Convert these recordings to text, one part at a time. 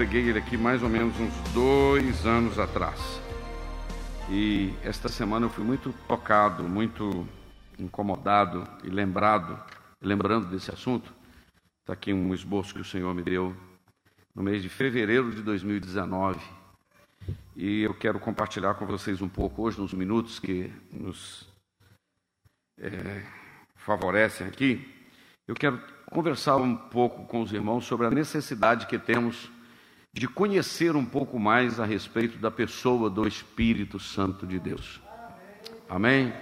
Preguei ele aqui mais ou menos uns dois anos atrás. E esta semana eu fui muito tocado, muito incomodado e lembrado, lembrando desse assunto. Está aqui um esboço que o Senhor me deu no mês de fevereiro de 2019. E eu quero compartilhar com vocês um pouco hoje, nos minutos que nos é, favorecem aqui. Eu quero conversar um pouco com os irmãos sobre a necessidade que temos de conhecer um pouco mais a respeito da pessoa do Espírito Santo de Deus. Amém?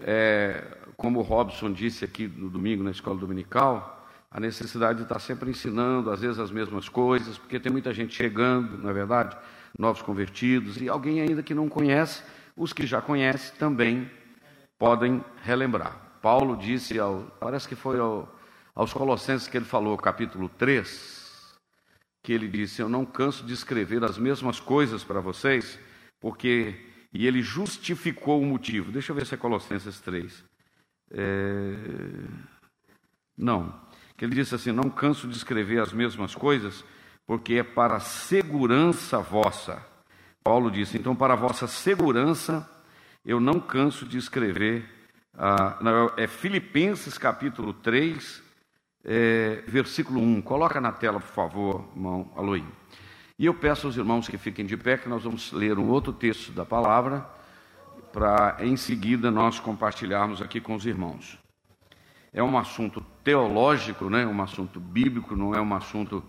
É, como o Robson disse aqui no domingo na escola dominical, a necessidade de estar sempre ensinando, às vezes as mesmas coisas, porque tem muita gente chegando, não é verdade? Novos convertidos e alguém ainda que não conhece, os que já conhecem também podem relembrar. Paulo disse, ao, parece que foi ao, aos Colossenses que ele falou, capítulo 3, que ele disse: Eu não canso de escrever as mesmas coisas para vocês, porque. E ele justificou o motivo. Deixa eu ver se é Colossenses 3. É... Não. Que ele disse assim: Não canso de escrever as mesmas coisas, porque é para segurança vossa. Paulo disse: Então, para a vossa segurança, eu não canso de escrever. Ah, não, é Filipenses capítulo 3, é, versículo 1. Coloca na tela, por favor, irmão Aloí. E eu peço aos irmãos que fiquem de pé, que nós vamos ler um outro texto da palavra, para em seguida nós compartilharmos aqui com os irmãos. É um assunto teológico, né? um assunto bíblico, não é um assunto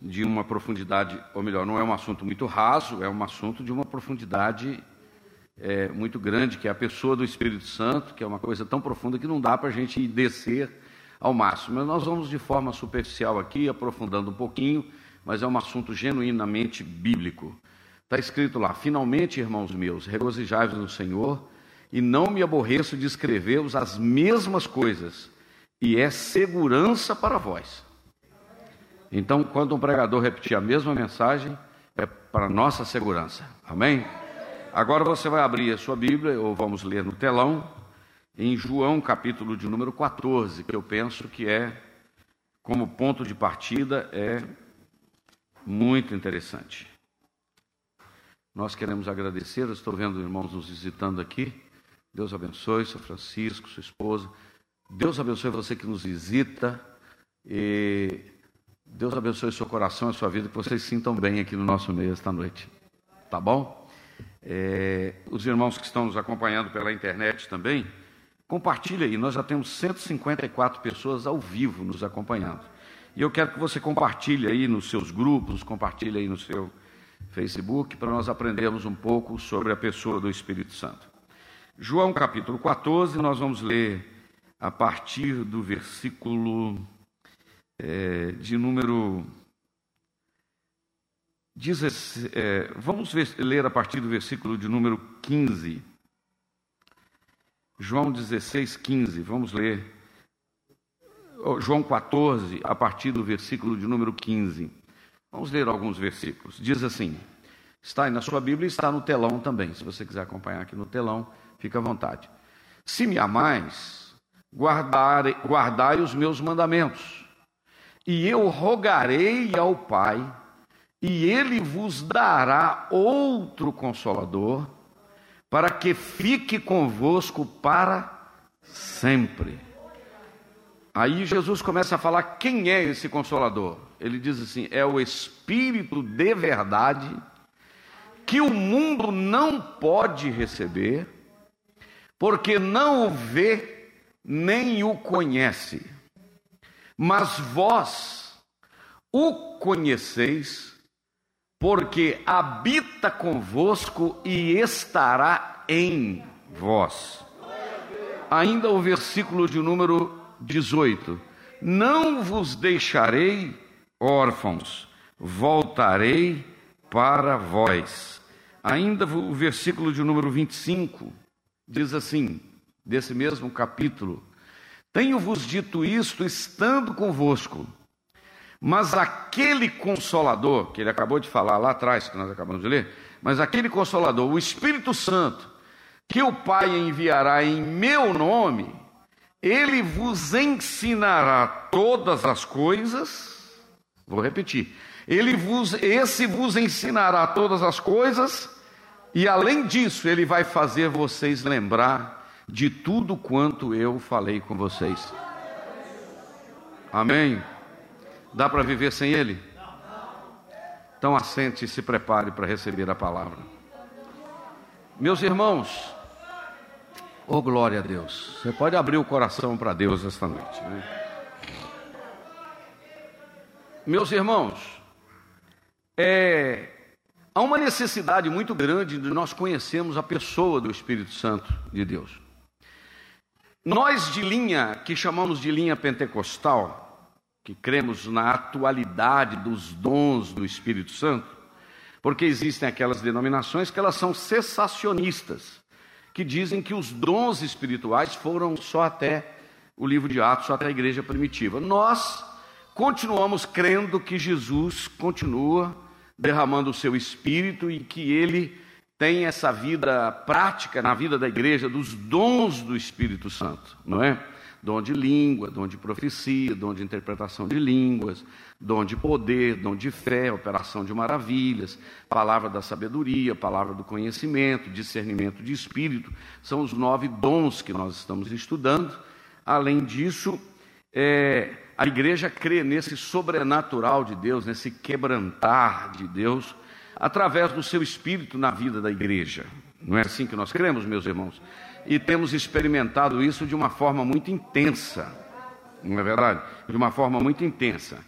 de uma profundidade, ou melhor, não é um assunto muito raso, é um assunto de uma profundidade é, muito grande, que é a pessoa do Espírito Santo, que é uma coisa tão profunda que não dá para a gente descer ao máximo. Mas nós vamos de forma superficial aqui, aprofundando um pouquinho, mas é um assunto genuinamente bíblico. Está escrito lá: Finalmente, irmãos meus, regozijai-vos no Senhor, e não me aborreço de escrever-vos as mesmas coisas, e é segurança para vós. Então, quando um pregador repetir a mesma mensagem, é para nossa segurança. Amém? Agora você vai abrir a sua Bíblia, ou vamos ler no telão, em João, capítulo de número 14, que eu penso que é, como ponto de partida, é muito interessante. Nós queremos agradecer, eu estou vendo irmãos nos visitando aqui. Deus abençoe, seu Francisco, sua esposa. Deus abençoe você que nos visita. E Deus abençoe seu coração e sua vida, que vocês sintam bem aqui no nosso meio esta noite. Tá bom? É, os irmãos que estão nos acompanhando pela internet também, compartilhe aí. Nós já temos 154 pessoas ao vivo nos acompanhando. E eu quero que você compartilhe aí nos seus grupos, compartilhe aí no seu Facebook, para nós aprendermos um pouco sobre a pessoa do Espírito Santo. João capítulo 14, nós vamos ler a partir do versículo é, de número Diz, é, vamos ver, ler a partir do versículo de número 15. João 16, 15. Vamos ler. João 14, a partir do versículo de número 15. Vamos ler alguns versículos. Diz assim: está aí na sua Bíblia e está no telão também. Se você quiser acompanhar aqui no telão, fica à vontade. Se me amais, guardai, guardai os meus mandamentos, e eu rogarei ao Pai e ele vos dará outro consolador, para que fique convosco para sempre. Aí Jesus começa a falar quem é esse consolador. Ele diz assim: é o Espírito de verdade, que o mundo não pode receber, porque não o vê nem o conhece. Mas vós o conheceis, porque habita convosco e estará em vós. Ainda o versículo de número 18: Não vos deixarei órfãos, voltarei para vós. Ainda o versículo de número 25 diz assim, desse mesmo capítulo: Tenho-vos dito isto estando convosco mas aquele consolador, que ele acabou de falar lá atrás, que nós acabamos de ler, mas aquele consolador, o Espírito Santo, que o Pai enviará em meu nome, ele vos ensinará todas as coisas. Vou repetir. Ele vos, esse vos ensinará todas as coisas, e além disso, ele vai fazer vocês lembrar de tudo quanto eu falei com vocês. Amém. Dá para viver sem Ele? Então assente e se prepare para receber a palavra. Meus irmãos, oh glória a Deus, você pode abrir o coração para Deus esta noite. Né? Meus irmãos, é, há uma necessidade muito grande de nós conhecermos a pessoa do Espírito Santo de Deus. Nós de linha, que chamamos de linha pentecostal, que cremos na atualidade dos dons do Espírito Santo, porque existem aquelas denominações que elas são cessacionistas, que dizem que os dons espirituais foram só até o livro de Atos, só até a igreja primitiva. Nós continuamos crendo que Jesus continua derramando o seu espírito e que ele tem essa vida prática na vida da igreja dos dons do Espírito Santo, não é? Dom de língua, dom de profecia, dom de interpretação de línguas, dom de poder, dom de fé, operação de maravilhas, palavra da sabedoria, palavra do conhecimento, discernimento de espírito, são os nove dons que nós estamos estudando. Além disso, é, a igreja crê nesse sobrenatural de Deus, nesse quebrantar de Deus, através do seu espírito na vida da igreja. Não é assim que nós cremos, meus irmãos? E temos experimentado isso de uma forma muito intensa, não é verdade? De uma forma muito intensa.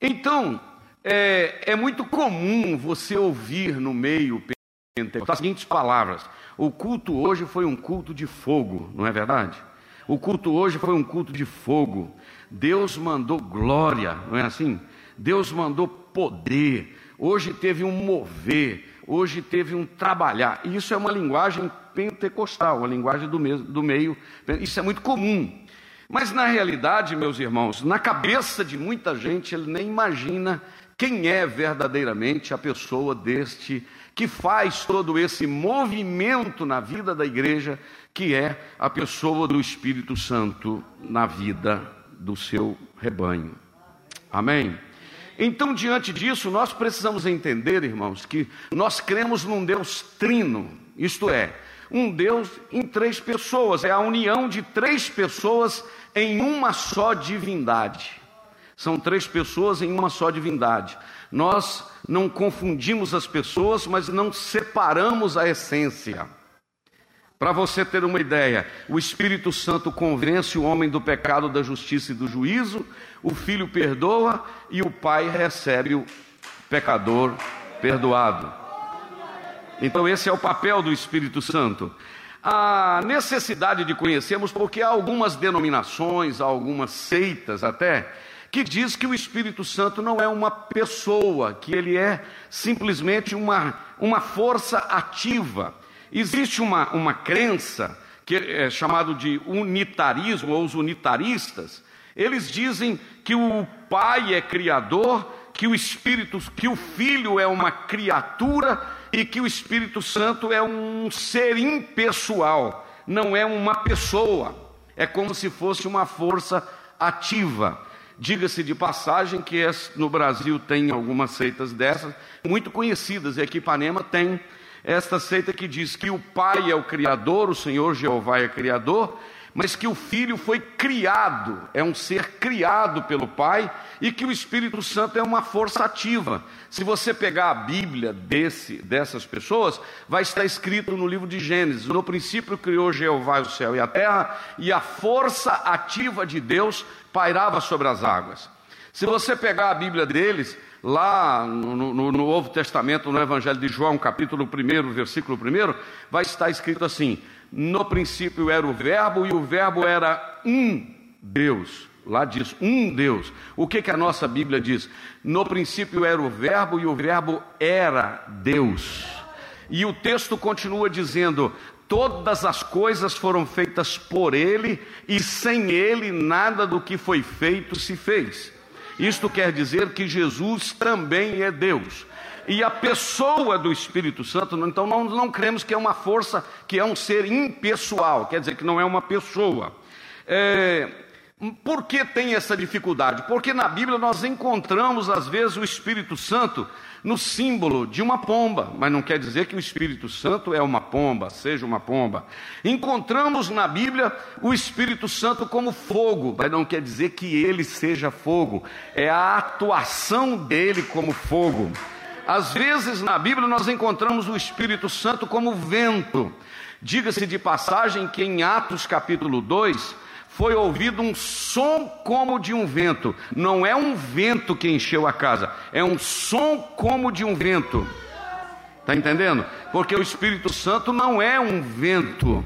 Então, é, é muito comum você ouvir no meio pentecostal as seguintes palavras: o culto hoje foi um culto de fogo, não é verdade? O culto hoje foi um culto de fogo. Deus mandou glória, não é assim? Deus mandou poder. Hoje teve um mover hoje teve um trabalhar. E isso é uma linguagem pentecostal, uma linguagem do, do meio. Isso é muito comum. Mas na realidade, meus irmãos, na cabeça de muita gente, ele nem imagina quem é verdadeiramente a pessoa deste que faz todo esse movimento na vida da igreja, que é a pessoa do Espírito Santo na vida do seu rebanho. Amém? Então, diante disso, nós precisamos entender, irmãos, que nós cremos num Deus trino, isto é, um Deus em três pessoas, é a união de três pessoas em uma só divindade. São três pessoas em uma só divindade. Nós não confundimos as pessoas, mas não separamos a essência. Para você ter uma ideia, o Espírito Santo convence o homem do pecado, da justiça e do juízo, o Filho perdoa e o Pai recebe o pecador perdoado. Então, esse é o papel do Espírito Santo. A necessidade de conhecermos, porque há algumas denominações, há algumas seitas até, que diz que o Espírito Santo não é uma pessoa, que ele é simplesmente uma, uma força ativa Existe uma, uma crença que é chamado de unitarismo, ou os unitaristas, eles dizem que o Pai é criador, que o Espírito, que o Filho é uma criatura e que o Espírito Santo é um ser impessoal, não é uma pessoa. É como se fosse uma força ativa. Diga-se de passagem que no Brasil tem algumas seitas dessas, muito conhecidas, e aqui Ipanema tem esta seita que diz que o Pai é o Criador, o Senhor Jeová é Criador, mas que o Filho foi criado, é um ser criado pelo Pai, e que o Espírito Santo é uma força ativa. Se você pegar a Bíblia desse, dessas pessoas, vai estar escrito no livro de Gênesis: no princípio criou Jeová o céu e a terra, e a força ativa de Deus pairava sobre as águas. Se você pegar a Bíblia deles, lá no, no, no, Novo Testamento, no Evangelho de João, capítulo 1, versículo 1, vai estar escrito assim: No princípio era o Verbo, e o Verbo era um Deus. Lá diz um Deus. O que, que a nossa Bíblia diz? No princípio era o Verbo, e o Verbo era Deus. E o texto continua dizendo: Todas as coisas foram feitas por Ele, e sem Ele nada do que foi feito se fez. Isto quer dizer que Jesus também é Deus. E a pessoa do Espírito Santo, então não, não cremos que é uma força, que é um ser impessoal, quer dizer que não é uma pessoa. É, por que tem essa dificuldade? Porque na Bíblia nós encontramos às vezes o Espírito Santo no símbolo de uma pomba, mas não quer dizer que o Espírito Santo é uma pomba, seja uma pomba. Encontramos na Bíblia o Espírito Santo como fogo, mas não quer dizer que ele seja fogo, é a atuação dele como fogo. Às vezes na Bíblia nós encontramos o Espírito Santo como vento. Diga-se de passagem que em Atos capítulo 2, foi ouvido um som como de um vento. Não é um vento que encheu a casa, é um som como de um vento. Está entendendo? Porque o Espírito Santo não é um vento.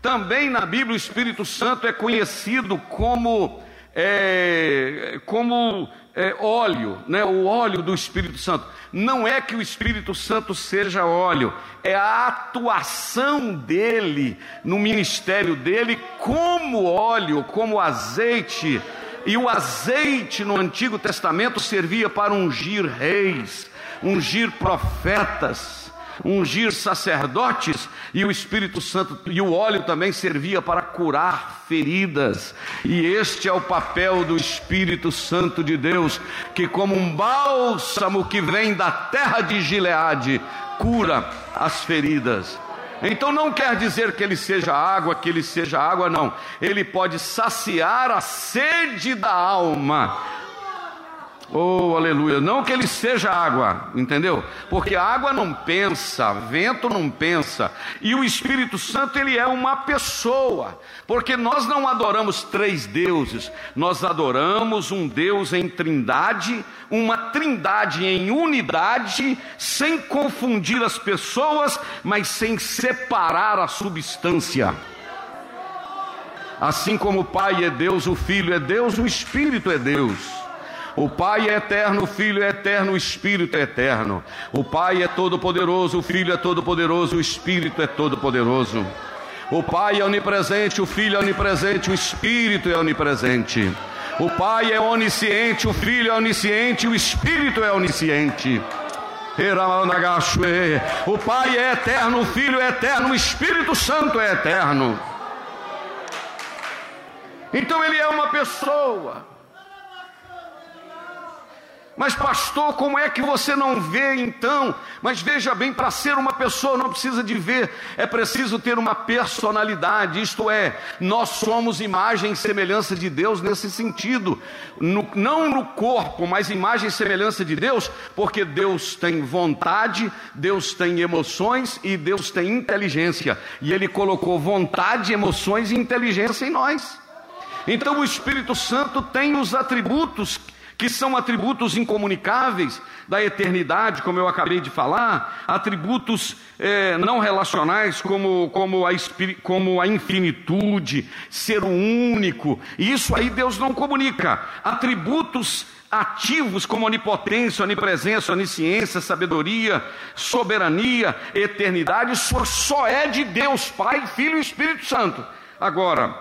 Também na Bíblia o Espírito Santo é conhecido como é, como é, óleo, né? o óleo do Espírito Santo. Não é que o Espírito Santo seja óleo, é a atuação dele no ministério dele como óleo, como azeite. E o azeite no Antigo Testamento servia para ungir reis, ungir profetas ungir sacerdotes, e o Espírito Santo e o óleo também servia para curar feridas. E este é o papel do Espírito Santo de Deus, que como um bálsamo que vem da terra de Gileade, cura as feridas. Então não quer dizer que ele seja água, que ele seja água, não. Ele pode saciar a sede da alma Oh, aleluia. Não que ele seja água, entendeu? Porque a água não pensa, vento não pensa. E o Espírito Santo, ele é uma pessoa. Porque nós não adoramos três deuses, nós adoramos um Deus em trindade, uma trindade em unidade, sem confundir as pessoas, mas sem separar a substância. Assim como o Pai é Deus, o Filho é Deus, o Espírito é Deus. O Pai é eterno, o Filho é eterno, o Espírito é eterno. O Pai é todo-poderoso, o Filho é todo-poderoso, o Espírito é todo-poderoso. O Pai é onipresente, o Filho é onipresente, o Espírito é onipresente. O Pai é onisciente, o Filho é onisciente, o Espírito é onisciente. O Pai é eterno, o Filho é eterno, o Espírito Santo é eterno. Então ele é uma pessoa. Mas, pastor, como é que você não vê então? Mas veja bem, para ser uma pessoa não precisa de ver, é preciso ter uma personalidade, isto é, nós somos imagem e semelhança de Deus nesse sentido, no, não no corpo, mas imagem e semelhança de Deus, porque Deus tem vontade, Deus tem emoções e Deus tem inteligência, e Ele colocou vontade, emoções e inteligência em nós. Então o Espírito Santo tem os atributos que são atributos incomunicáveis da eternidade, como eu acabei de falar, atributos é, não relacionais, como, como, a, como a infinitude, ser o único, e isso aí Deus não comunica. Atributos ativos como onipotência, onipresença, onisciência, sabedoria, soberania, eternidade, isso só é de Deus, Pai, Filho e Espírito Santo. Agora,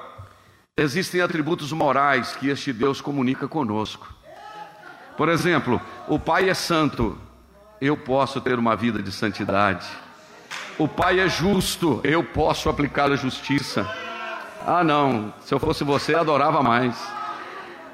existem atributos morais que este Deus comunica conosco. Por exemplo, o Pai é santo, eu posso ter uma vida de santidade. O Pai é justo, eu posso aplicar a justiça. Ah, não, se eu fosse você, adorava mais.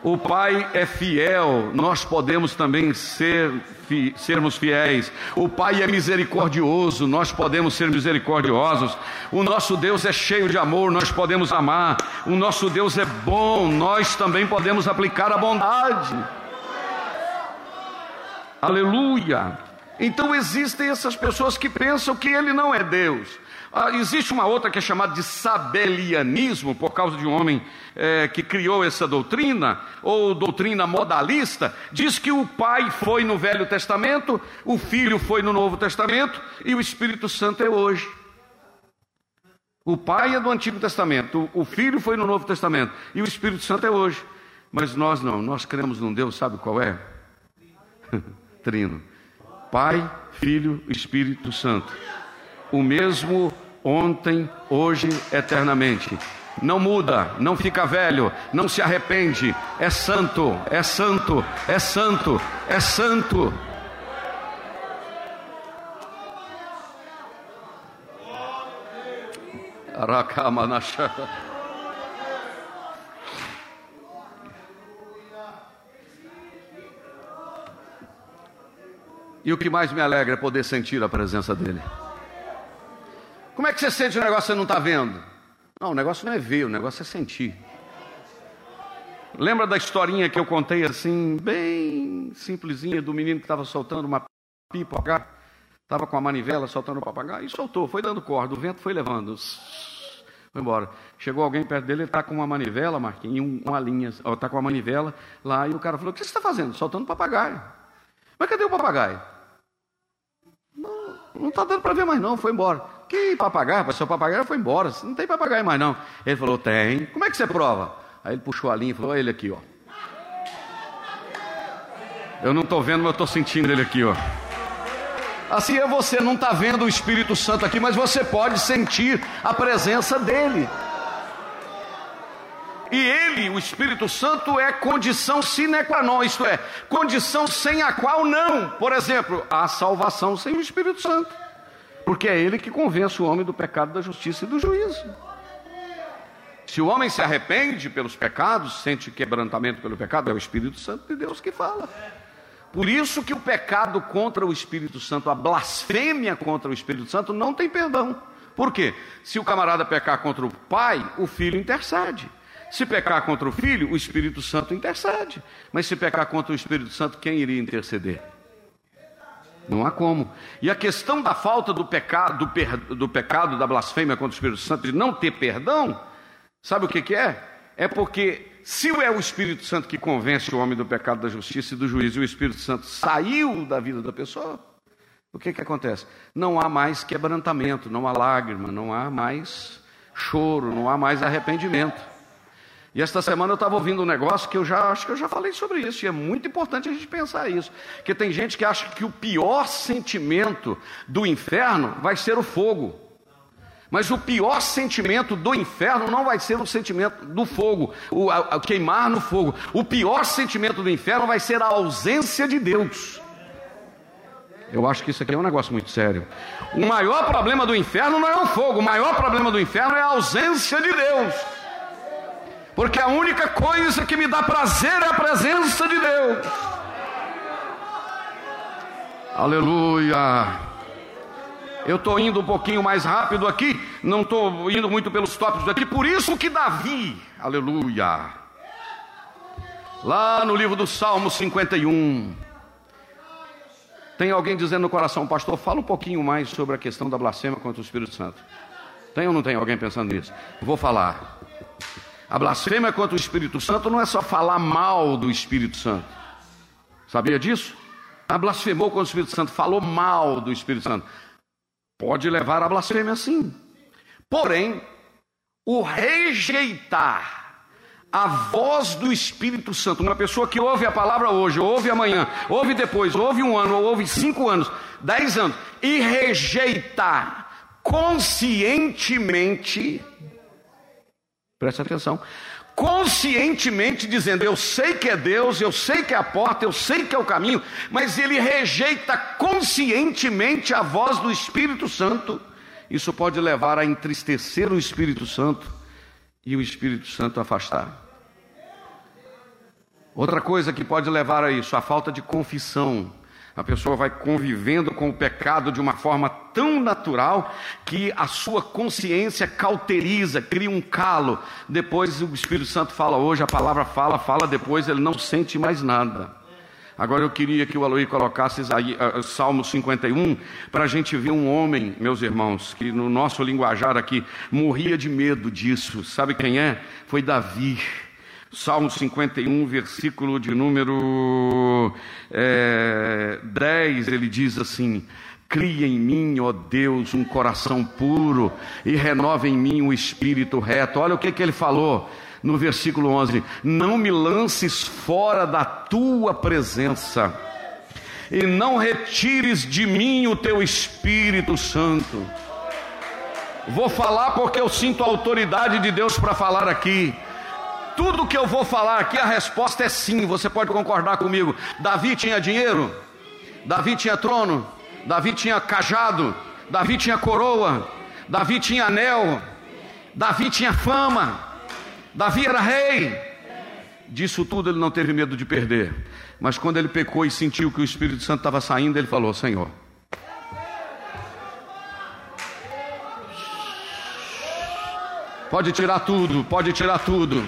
O Pai é fiel, nós podemos também ser, fi, sermos fiéis. O Pai é misericordioso, nós podemos ser misericordiosos. O nosso Deus é cheio de amor, nós podemos amar. O nosso Deus é bom, nós também podemos aplicar a bondade. Aleluia! Então existem essas pessoas que pensam que Ele não é Deus. Ah, existe uma outra que é chamada de sabelianismo, por causa de um homem é, que criou essa doutrina, ou doutrina modalista, diz que o Pai foi no Velho Testamento, o Filho foi no Novo Testamento e o Espírito Santo é hoje. O Pai é do Antigo Testamento, o Filho foi no Novo Testamento e o Espírito Santo é hoje. Mas nós não, nós cremos num Deus, sabe qual é? Trino. Pai, Filho, Espírito Santo o mesmo ontem, hoje, eternamente. Não muda, não fica velho, não se arrepende. É santo, é santo, é santo, é santo. Arakamanacha. E o que mais me alegra é poder sentir a presença dEle. Como é que você sente o negócio que você não está vendo? Não, o negócio não é ver, o negócio é sentir. Lembra da historinha que eu contei assim, bem simplesinha, do menino que estava soltando uma pipa, estava com a manivela soltando o papagaio e soltou, foi dando corda, o vento foi levando. Foi embora. Chegou alguém perto dele, ele está com uma manivela, Marquinhos, uma linha, está com a manivela lá, e o cara falou: O que você está fazendo? Soltando papagaio. Mas cadê o papagaio? Não está dando para ver mais não, foi embora. Que papagaio, seu papagaio foi embora, não tem papagaio mais não. Ele falou, tem. Como é que você prova? Aí ele puxou a linha e falou, olha ele aqui, ó. Eu não estou vendo, mas eu estou sentindo ele aqui, ó. Assim é você, não está vendo o Espírito Santo aqui, mas você pode sentir a presença dele. E ele, o Espírito Santo, é condição sine qua non, isto é, condição sem a qual não. Por exemplo, a salvação sem o Espírito Santo. Porque é ele que convence o homem do pecado, da justiça e do juízo. Se o homem se arrepende pelos pecados, sente quebrantamento pelo pecado, é o Espírito Santo de Deus que fala. Por isso que o pecado contra o Espírito Santo, a blasfêmia contra o Espírito Santo, não tem perdão. Por quê? Se o camarada pecar contra o pai, o filho intercede. Se pecar contra o Filho, o Espírito Santo intercede. Mas se pecar contra o Espírito Santo, quem iria interceder? Não há como. E a questão da falta do pecado, do, per, do pecado, da blasfêmia contra o Espírito Santo, de não ter perdão, sabe o que, que é? É porque se é o Espírito Santo que convence o homem do pecado, da justiça e do juízo, e o Espírito Santo saiu da vida da pessoa, o que, que acontece? Não há mais quebrantamento, não há lágrima, não há mais choro, não há mais arrependimento. E esta semana eu estava ouvindo um negócio que eu já acho que eu já falei sobre isso, e é muito importante a gente pensar isso. Que tem gente que acha que o pior sentimento do inferno vai ser o fogo. Mas o pior sentimento do inferno não vai ser o sentimento do fogo, o a, a queimar no fogo. O pior sentimento do inferno vai ser a ausência de Deus. Eu acho que isso aqui é um negócio muito sério. O maior problema do inferno não é o fogo, o maior problema do inferno é a ausência de Deus porque a única coisa que me dá prazer é a presença de Deus. Aleluia. Eu estou indo um pouquinho mais rápido aqui, não estou indo muito pelos tópicos aqui, por isso que Davi, aleluia, lá no livro do Salmo 51, tem alguém dizendo no coração, pastor, fala um pouquinho mais sobre a questão da blasfêmia contra o Espírito Santo. Tem ou não tem alguém pensando nisso? Vou falar. A blasfêmia contra o Espírito Santo não é só falar mal do Espírito Santo. Sabia disso? A blasfemou contra o Espírito Santo, falou mal do Espírito Santo. Pode levar a blasfêmia sim. Porém, o rejeitar a voz do Espírito Santo, uma pessoa que ouve a palavra hoje, ouve amanhã, ouve depois, ouve um ano, ouve cinco anos, dez anos, e rejeitar conscientemente Preste atenção. Conscientemente dizendo: Eu sei que é Deus, eu sei que é a porta, eu sei que é o caminho, mas ele rejeita conscientemente a voz do Espírito Santo. Isso pode levar a entristecer o Espírito Santo e o Espírito Santo afastar. Outra coisa que pode levar a isso, a falta de confissão. A pessoa vai convivendo com o pecado de uma forma tão natural que a sua consciência cauteriza, cria um calo. Depois o Espírito Santo fala hoje, a palavra fala, fala depois, ele não sente mais nada. Agora eu queria que o Aloí colocasse aí, uh, Salmo 51 para a gente ver um homem, meus irmãos, que no nosso linguajar aqui morria de medo disso. Sabe quem é? Foi Davi. Salmo 51, versículo de número é, 10, ele diz assim: Cria em mim, ó Deus, um coração puro e renova em mim um espírito reto. Olha o que, que ele falou no versículo 11: Não me lances fora da tua presença, e não retires de mim o teu Espírito Santo. Vou falar porque eu sinto a autoridade de Deus para falar aqui. Tudo que eu vou falar aqui, a resposta é sim, você pode concordar comigo. Davi tinha dinheiro, Davi tinha trono, Davi tinha cajado, Davi tinha coroa, Davi tinha anel, Davi tinha fama, Davi era rei. Disso tudo ele não teve medo de perder. Mas quando ele pecou e sentiu que o Espírito Santo estava saindo, ele falou: Senhor, pode tirar tudo, pode tirar tudo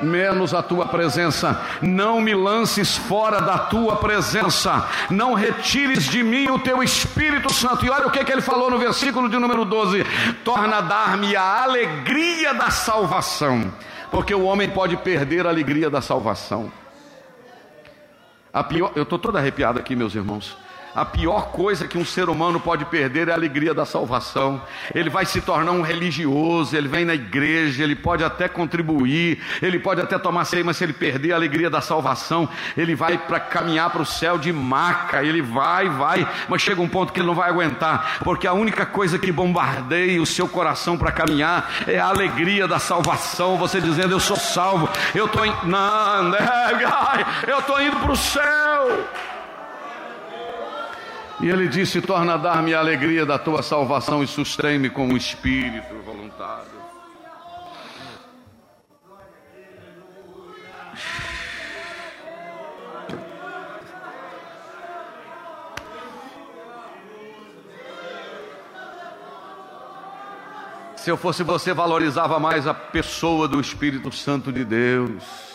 menos a tua presença. Não me lances fora da tua presença. Não retires de mim o teu Espírito Santo. E olha o que, que ele falou no versículo de número 12: torna a dar-me a alegria da salvação. Porque o homem pode perder a alegria da salvação. A pior, eu estou todo arrepiado aqui, meus irmãos. A pior coisa que um ser humano pode perder é a alegria da salvação. Ele vai se tornar um religioso, ele vem na igreja, ele pode até contribuir, ele pode até tomar ceia, mas se ele perder a alegria da salvação, ele vai para caminhar para o céu de maca, ele vai, vai, mas chega um ponto que ele não vai aguentar, porque a única coisa que bombardeia o seu coração para caminhar é a alegria da salvação. Você dizendo, eu sou salvo, eu estou in... não, eu estou indo para o céu. E ele disse: Torna a dar-me a alegria da tua salvação e sustém-me com o espírito voluntário. Se eu fosse você, valorizava mais a pessoa do Espírito Santo de Deus.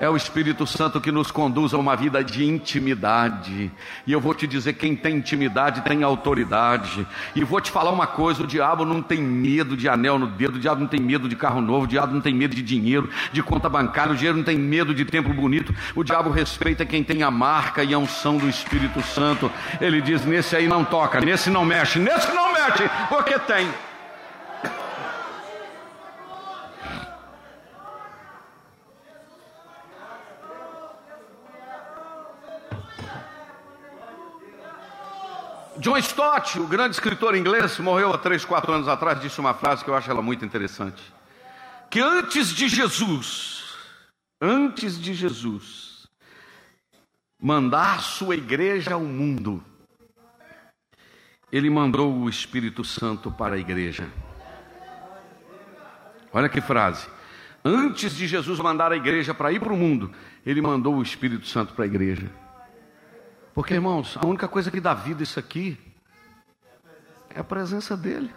É o Espírito Santo que nos conduz a uma vida de intimidade. E eu vou te dizer: quem tem intimidade tem autoridade. E vou te falar uma coisa: o diabo não tem medo de anel no dedo, o diabo não tem medo de carro novo, o diabo não tem medo de dinheiro, de conta bancária, o dinheiro não tem medo de templo bonito. O diabo respeita quem tem a marca e a unção do Espírito Santo. Ele diz: nesse aí não toca, nesse não mexe, nesse não mexe, porque tem. John Stott, o grande escritor inglês, morreu há três, quatro anos atrás, disse uma frase que eu acho ela muito interessante. Que antes de Jesus, antes de Jesus, mandar sua igreja ao mundo, ele mandou o Espírito Santo para a igreja. Olha que frase. Antes de Jesus mandar a igreja para ir para o mundo, ele mandou o Espírito Santo para a igreja. Porque, irmãos, a única coisa que dá vida isso aqui é a presença dEle.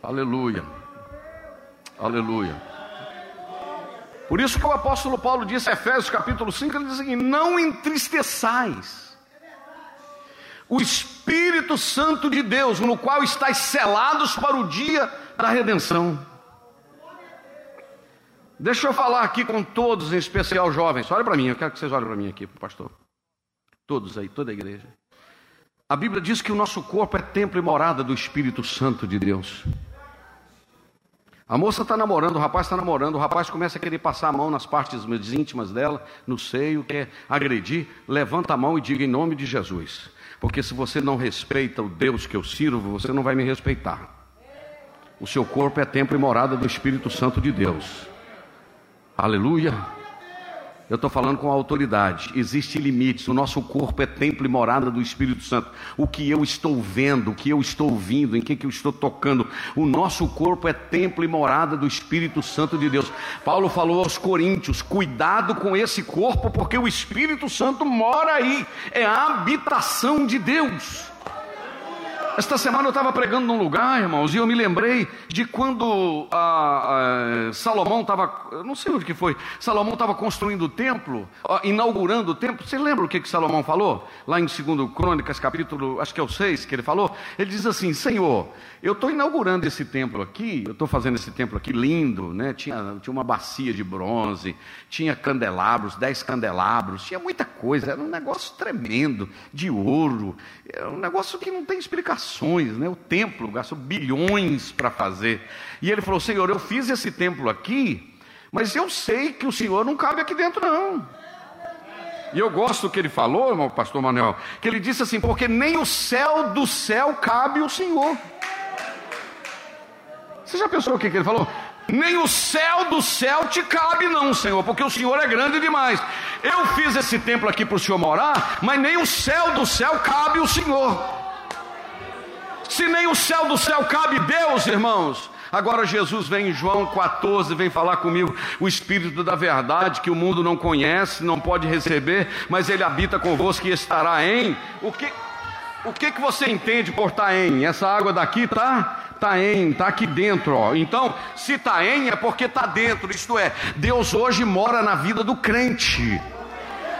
Aleluia. Aleluia. Por isso que o apóstolo Paulo disse, Efésios capítulo 5, ele diz assim: Não entristeçais o Espírito Santo de Deus, no qual estáis selados para o dia da redenção. Deixa eu falar aqui com todos, em especial jovens. Olha para mim, eu quero que vocês olhem para mim aqui, pastor. Todos aí, toda a igreja. A Bíblia diz que o nosso corpo é templo e morada do Espírito Santo de Deus. A moça está namorando, o rapaz está namorando, o rapaz começa a querer passar a mão nas partes mais íntimas dela, no seio, quer agredir, levanta a mão e diga em nome de Jesus. Porque se você não respeita o Deus que eu sirvo, você não vai me respeitar. O seu corpo é templo e morada do Espírito Santo de Deus. Aleluia. Eu estou falando com autoridade. Existem limites. O nosso corpo é templo e morada do Espírito Santo. O que eu estou vendo, o que eu estou ouvindo, em que, que eu estou tocando. O nosso corpo é templo e morada do Espírito Santo de Deus. Paulo falou aos Coríntios: cuidado com esse corpo, porque o Espírito Santo mora aí. É a habitação de Deus. Esta semana eu estava pregando num lugar, irmãos, e eu me lembrei de quando a, a, Salomão estava, não sei onde que foi, Salomão estava construindo o templo, inaugurando o templo. Você lembra o que, que Salomão falou? Lá em 2 Crônicas, capítulo, acho que é o 6, que ele falou. Ele diz assim: Senhor, eu estou inaugurando esse templo aqui, eu estou fazendo esse templo aqui lindo, né? Tinha, tinha uma bacia de bronze, tinha candelabros, dez candelabros, tinha muita coisa, era um negócio tremendo, de ouro, era um negócio que não tem explicação né? O templo gastou bilhões para fazer. E ele falou: Senhor, eu fiz esse templo aqui, mas eu sei que o Senhor não cabe aqui dentro, não. E eu gosto que ele falou, irmão pastor Manuel, que ele disse assim: porque nem o céu do céu cabe o Senhor. Você já pensou o que, que ele falou? Nem o céu do céu te cabe, não, Senhor, porque o Senhor é grande demais. Eu fiz esse templo aqui para o Senhor morar, mas nem o céu do céu cabe o Senhor. Se nem o céu do céu cabe Deus, irmãos. Agora Jesus vem em João 14, vem falar comigo, o Espírito da verdade que o mundo não conhece, não pode receber, mas ele habita convosco e estará em. O que, o que, que você entende por estar tá em? Essa água daqui tá tá em, tá aqui dentro, ó. Então, se tá em é porque tá dentro, isto é, Deus hoje mora na vida do crente.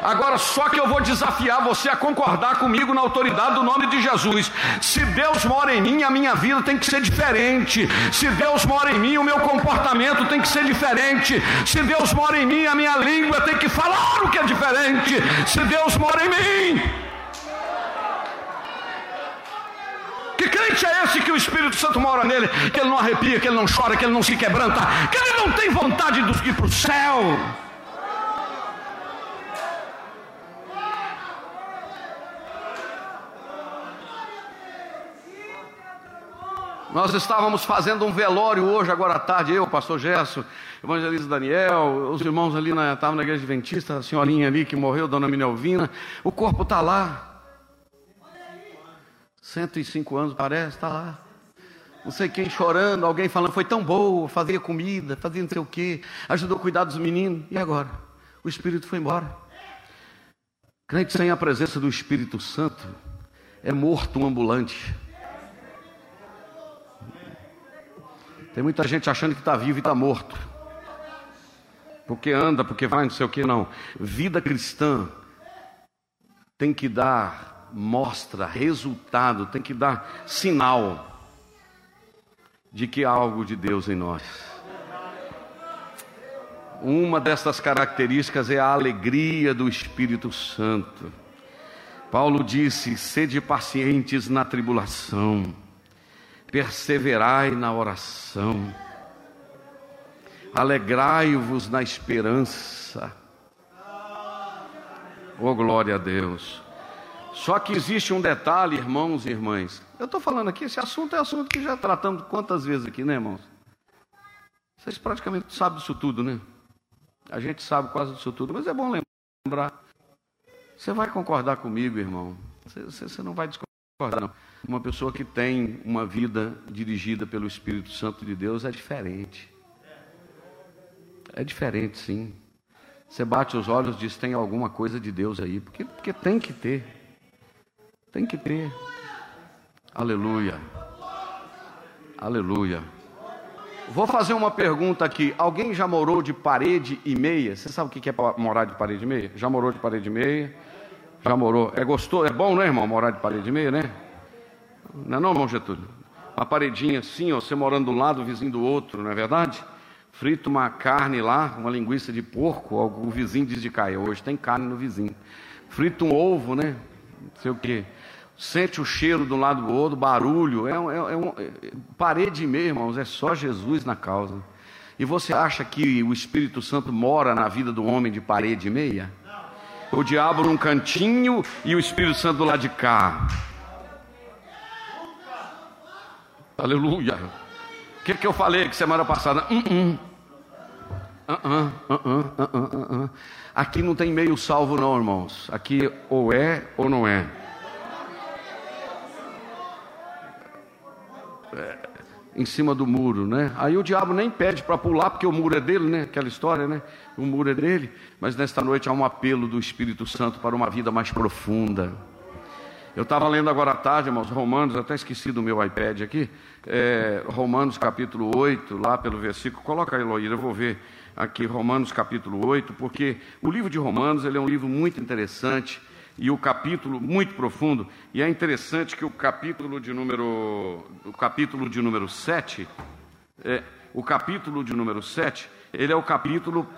Agora, só que eu vou desafiar você a concordar comigo na autoridade do nome de Jesus. Se Deus mora em mim, a minha vida tem que ser diferente. Se Deus mora em mim, o meu comportamento tem que ser diferente. Se Deus mora em mim, a minha língua tem que falar o que é diferente. Se Deus mora em mim. Que crente é esse que o Espírito Santo mora nele? Que ele não arrepia, que ele não chora, que ele não se quebranta, que ele não tem vontade de ir para o céu. Nós estávamos fazendo um velório hoje, agora à tarde, eu, pastor Gerson, evangelista Daniel, os irmãos ali na, estavam na igreja adventista, a senhorinha ali que morreu, dona Minelvina, o corpo está lá. 105 anos parece, está lá. Não sei quem chorando, alguém falando, foi tão boa, fazia comida, fazia não sei o quê, ajudou a cuidar dos meninos. E agora? O Espírito foi embora. Crente sem a presença do Espírito Santo é morto um ambulante. Tem muita gente achando que está vivo e está morto. Porque anda, porque vai, não sei o que, não. Vida cristã tem que dar mostra, resultado, tem que dar sinal de que há algo de Deus em nós. Uma dessas características é a alegria do Espírito Santo. Paulo disse: sede pacientes na tribulação perseverai na oração, alegrai-vos na esperança. Oh, glória a Deus. Só que existe um detalhe, irmãos e irmãs. Eu estou falando aqui, esse assunto é assunto que já tratamos quantas vezes aqui, né, irmãos? Vocês praticamente sabem disso tudo, né? A gente sabe quase disso tudo, mas é bom lembrar. Você vai concordar comigo, irmão? Você, você não vai discordar, não. Uma pessoa que tem uma vida dirigida pelo Espírito Santo de Deus é diferente. É diferente, sim. Você bate os olhos e diz: tem alguma coisa de Deus aí. Porque, porque tem que ter. Tem que ter. Aleluia. Aleluia. Vou fazer uma pergunta aqui. Alguém já morou de parede e meia? Você sabe o que é morar de parede e meia? Já morou de parede e meia? Já morou? É gostoso? É bom, né, irmão, morar de parede e meia, né? Não é não, irmão Getúlio? Uma paredinha assim, ó, você morando de um lado, o vizinho do outro, não é verdade? Frita uma carne lá, uma linguiça de porco, o vizinho diz de cair, hoje tem carne no vizinho. Frita um ovo, né? Não sei o quê. Sente o cheiro um lado do outro, barulho. É, é, é um, é, parede mesmo, irmãos, é só Jesus na causa. E você acha que o Espírito Santo mora na vida do homem de parede meia? O diabo num cantinho e o Espírito Santo do lado de cá. Aleluia. O que, que eu falei que semana passada? Uh -uh, uh Aqui não tem meio salvo, não, irmãos. Aqui ou é ou não é em cima do muro, né? Aí o diabo nem pede para pular, porque o muro é dele, né? Aquela história, né? O muro é dele. Mas nesta noite há um apelo do Espírito Santo para uma vida mais profunda. Eu estava lendo agora à tarde, irmãos, Romanos, até esqueci do meu iPad aqui, é, Romanos capítulo 8, lá pelo versículo, coloca aí, Loíra, eu vou ver aqui Romanos capítulo 8, porque o livro de Romanos ele é um livro muito interessante e o capítulo muito profundo, e é interessante que o capítulo de número, o capítulo de número 7, é, o capítulo de número 7, ele é o capítulo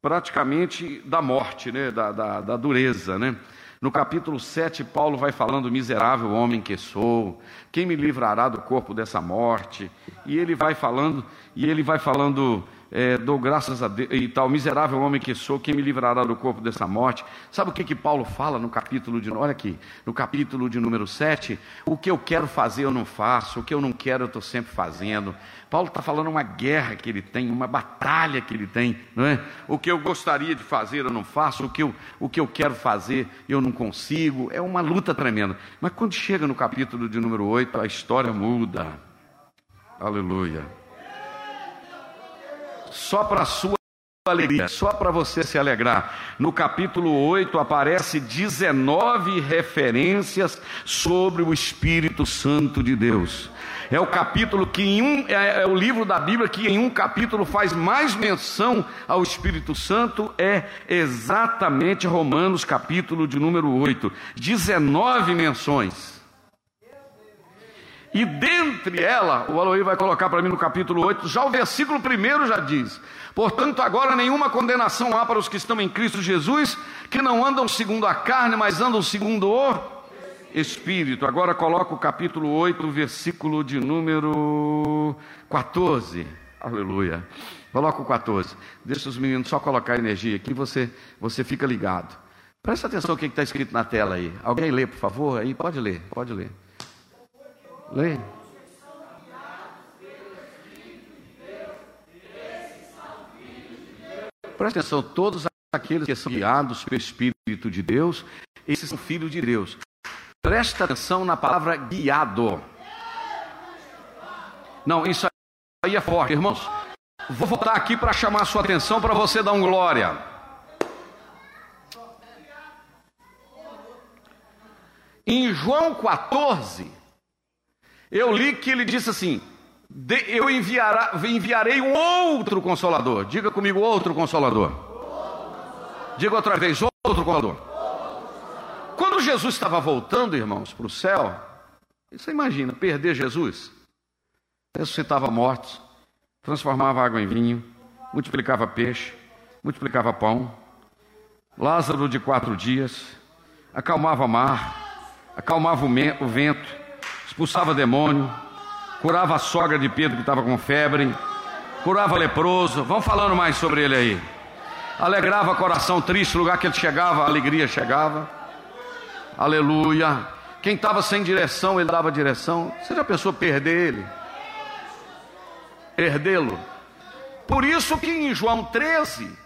praticamente da morte, né, da, da, da dureza, né? No capítulo 7, Paulo vai falando: Miserável homem que sou, quem me livrará do corpo dessa morte? E ele vai falando, e ele vai falando é, dou graças a Deus e tal, miserável homem que sou, quem me livrará do corpo dessa morte? Sabe o que, que Paulo fala no capítulo de, olha aqui, no capítulo de número 7? O que eu quero fazer eu não faço, o que eu não quero eu estou sempre fazendo. Paulo está falando uma guerra que ele tem, uma batalha que ele tem, não é? O que eu gostaria de fazer eu não faço, o que eu, o que eu quero fazer eu não consigo, é uma luta tremenda. Mas quando chega no capítulo de número 8, a história muda. Aleluia só para sua alegria, só para você se alegrar. No capítulo 8 aparece 19 referências sobre o Espírito Santo de Deus. É o capítulo que em um é, é, o livro da Bíblia que em um capítulo faz mais menção ao Espírito Santo é exatamente Romanos capítulo de número 8, 19 menções. E dentre ela, o Aloí vai colocar para mim no capítulo 8, já o versículo primeiro já diz: Portanto, agora nenhuma condenação há para os que estão em Cristo Jesus, que não andam segundo a carne, mas andam segundo o Espírito. Agora coloca o capítulo 8, versículo de número 14. Aleluia. Coloca o 14. Deixa os meninos só colocar energia aqui, você, você fica ligado. Presta atenção no que está escrito na tela aí. Alguém lê, por favor? Aí pode ler, pode ler. Lê. Presta atenção, todos aqueles que são guiados pelo Espírito de Deus, esses são filhos de Deus. Presta atenção na palavra guiado. Não, isso aí é forte, irmãos. Vou voltar aqui para chamar a sua atenção para você dar um glória. Em João 14, eu li que ele disse assim: Eu enviará, enviarei um outro consolador. Diga comigo, outro consolador. Diga outra vez, outro consolador. Quando Jesus estava voltando, irmãos, para o céu, você imagina, perder Jesus? Ressuscitava mortos, transformava água em vinho, multiplicava peixe, multiplicava pão, Lázaro de quatro dias, acalmava mar, acalmava o vento, expulsava demônio, curava a sogra de Pedro que estava com febre, curava leproso. Vamos falando mais sobre ele aí. Alegrava coração triste, lugar que ele chegava, a alegria chegava. Aleluia. Quem estava sem direção, ele dava direção. Você já pensou perder ele? Perdê-lo. Por isso que em João 13,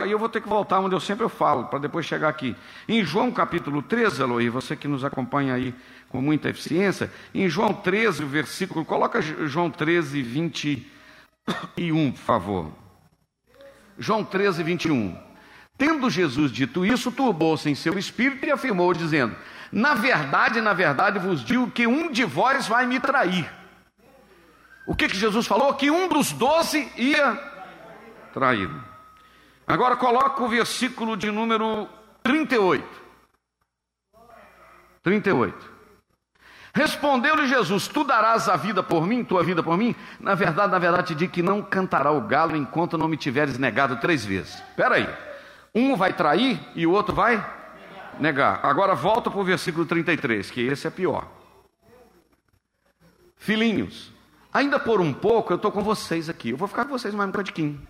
Aí eu vou ter que voltar onde eu sempre falo, para depois chegar aqui. Em João capítulo 13, Eloy, você que nos acompanha aí com muita eficiência, em João 13, o versículo, coloca João 13, 21, por favor. João 13, 21. Tendo Jesus dito isso, turbou-se em seu espírito e afirmou, dizendo: Na verdade, na verdade vos digo que um de vós vai me trair. O que, que Jesus falou? Que um dos doze ia traí-lo. Agora coloca o versículo de número 38. 38. Respondeu-lhe Jesus: Tu darás a vida por mim, tua vida por mim? Na verdade, na verdade, te digo que não cantará o galo enquanto não me tiveres negado três vezes. Espera aí. Um vai trair e o outro vai negar. Agora volta para o versículo 33, que esse é pior. Filhinhos, ainda por um pouco eu estou com vocês aqui. Eu vou ficar com vocês mais um bocadinho.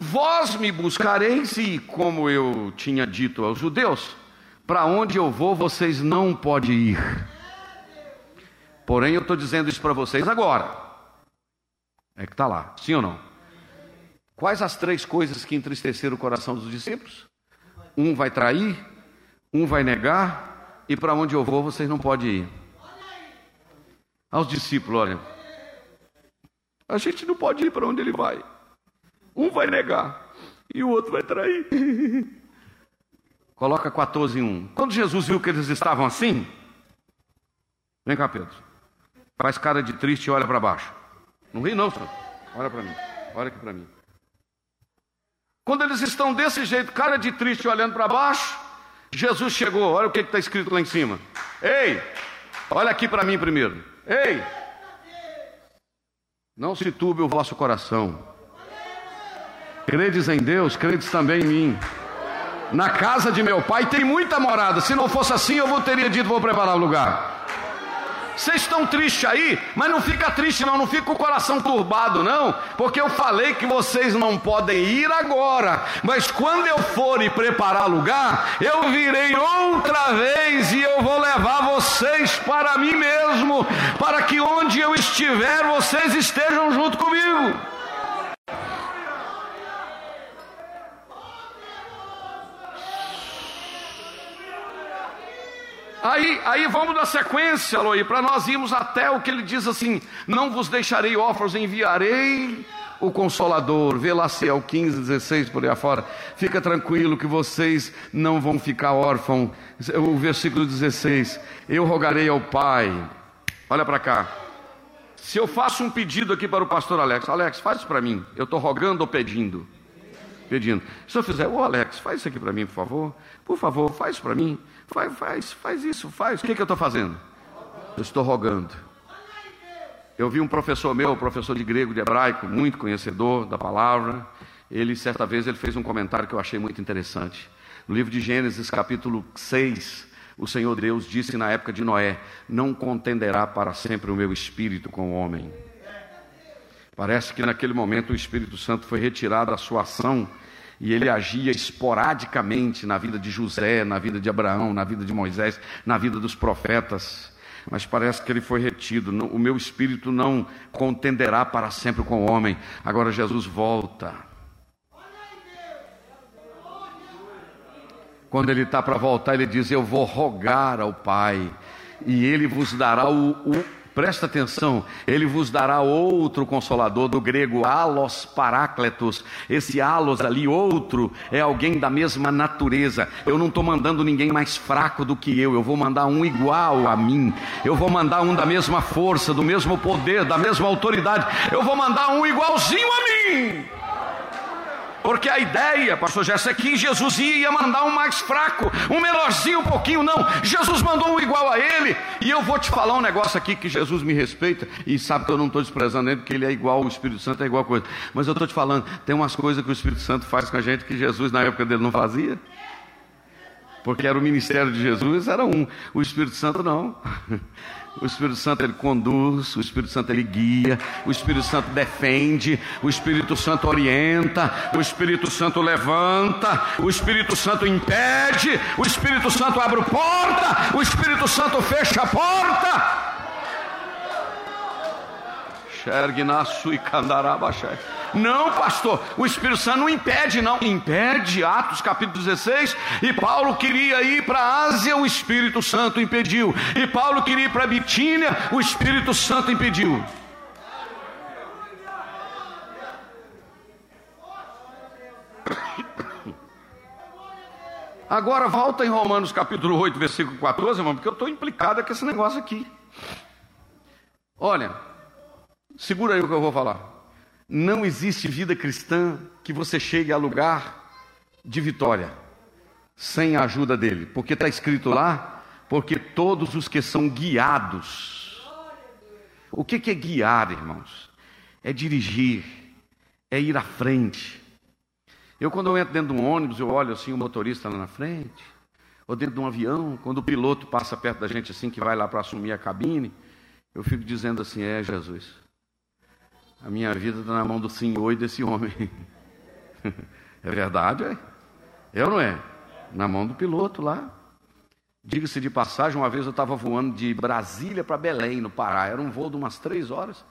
Vós me buscareis, e como eu tinha dito aos judeus, para onde eu vou vocês não podem ir. Porém, eu estou dizendo isso para vocês agora. É que está lá, sim ou não? Quais as três coisas que entristeceram o coração dos discípulos? Um vai trair, um vai negar, e para onde eu vou vocês não podem ir. Aos discípulos, olha, a gente não pode ir para onde ele vai. Um vai negar e o outro vai trair. Coloca 14 em 1. Quando Jesus viu que eles estavam assim, vem cá, Pedro. Faz cara de triste e olha para baixo. Não ri não, senhor. Olha para mim. Olha aqui para mim. Quando eles estão desse jeito, cara de triste olhando para baixo, Jesus chegou, olha o que está escrito lá em cima. Ei, olha aqui para mim primeiro. Ei, não se turbe o vosso coração. Credes em Deus, credes também em mim. Na casa de meu pai tem muita morada. Se não fosse assim, eu teria dito: vou preparar o lugar. Vocês estão tristes aí, mas não fica triste não, não fica o coração turbado não, porque eu falei que vocês não podem ir agora, mas quando eu for e preparar lugar, eu virei outra vez e eu vou levar vocês para mim mesmo, para que onde eu estiver, vocês estejam junto comigo. Aí, aí vamos na sequência, Aloí, para nós irmos até o que ele diz assim: Não vos deixarei órfãos, enviarei o Consolador. Vê lá se é o 15, 16 por aí afora. Fica tranquilo que vocês não vão ficar órfãos. O versículo 16: Eu rogarei ao Pai. Olha para cá. Se eu faço um pedido aqui para o pastor Alex, Alex, faz isso para mim. Eu estou rogando ou pedindo? Pedindo. Se eu fizer, ô Alex, faz isso aqui para mim, por favor. Por favor, faz isso para mim. Faz, faz, faz isso, faz. O que, que eu estou fazendo? Eu estou rogando. Eu vi um professor meu, professor de grego, de hebraico, muito conhecedor da palavra. Ele, certa vez, ele fez um comentário que eu achei muito interessante. No livro de Gênesis, capítulo 6, o Senhor Deus disse na época de Noé: Não contenderá para sempre o meu espírito com o homem. Parece que naquele momento o Espírito Santo foi retirado da sua ação e ele agia esporadicamente na vida de José, na vida de Abraão, na vida de Moisés, na vida dos profetas. Mas parece que ele foi retido. O meu espírito não contenderá para sempre com o homem. Agora Jesus volta. Quando ele está para voltar, ele diz: Eu vou rogar ao Pai, e ele vos dará o, o Presta atenção, ele vos dará outro consolador, do grego alos parácletos. Esse alos ali, outro, é alguém da mesma natureza. Eu não estou mandando ninguém mais fraco do que eu, eu vou mandar um igual a mim. Eu vou mandar um da mesma força, do mesmo poder, da mesma autoridade. Eu vou mandar um igualzinho a mim. Porque a ideia, pastor Jesse, é que Jesus ia mandar um mais fraco, um menorzinho um pouquinho, não. Jesus mandou um igual a ele. E eu vou te falar um negócio aqui que Jesus me respeita e sabe que eu não estou desprezando ele, porque ele é igual, o Espírito Santo é igual a coisa. Mas eu estou te falando, tem umas coisas que o Espírito Santo faz com a gente que Jesus na época dele não fazia. Porque era o ministério de Jesus, era um. O Espírito Santo não. O Espírito Santo ele conduz, o Espírito Santo ele guia, o Espírito Santo defende, o Espírito Santo orienta, o Espírito Santo levanta, o Espírito Santo impede, o Espírito Santo abre porta, o Espírito Santo fecha a porta. Não, pastor, o Espírito Santo não impede, não. Impede, Atos capítulo 16. E Paulo queria ir para a Ásia, o Espírito Santo impediu. E Paulo queria ir para Bitínia, o Espírito Santo impediu. Agora volta em Romanos capítulo 8, versículo 14, irmão, porque eu estou implicado com esse negócio aqui. Olha, segura aí o que eu vou falar. Não existe vida cristã que você chegue a lugar de vitória sem a ajuda dele, porque está escrito lá, porque todos os que são guiados. O que, que é guiar, irmãos? É dirigir, é ir à frente. Eu, quando eu entro dentro de um ônibus, eu olho assim o motorista lá na frente, ou dentro de um avião, quando o piloto passa perto da gente assim, que vai lá para assumir a cabine, eu fico dizendo assim: é Jesus. A minha vida está na mão do Senhor e desse homem. É verdade, é? É não é? Na mão do piloto lá. Diga-se de passagem, uma vez eu estava voando de Brasília para Belém, no Pará. Era um voo de umas três horas.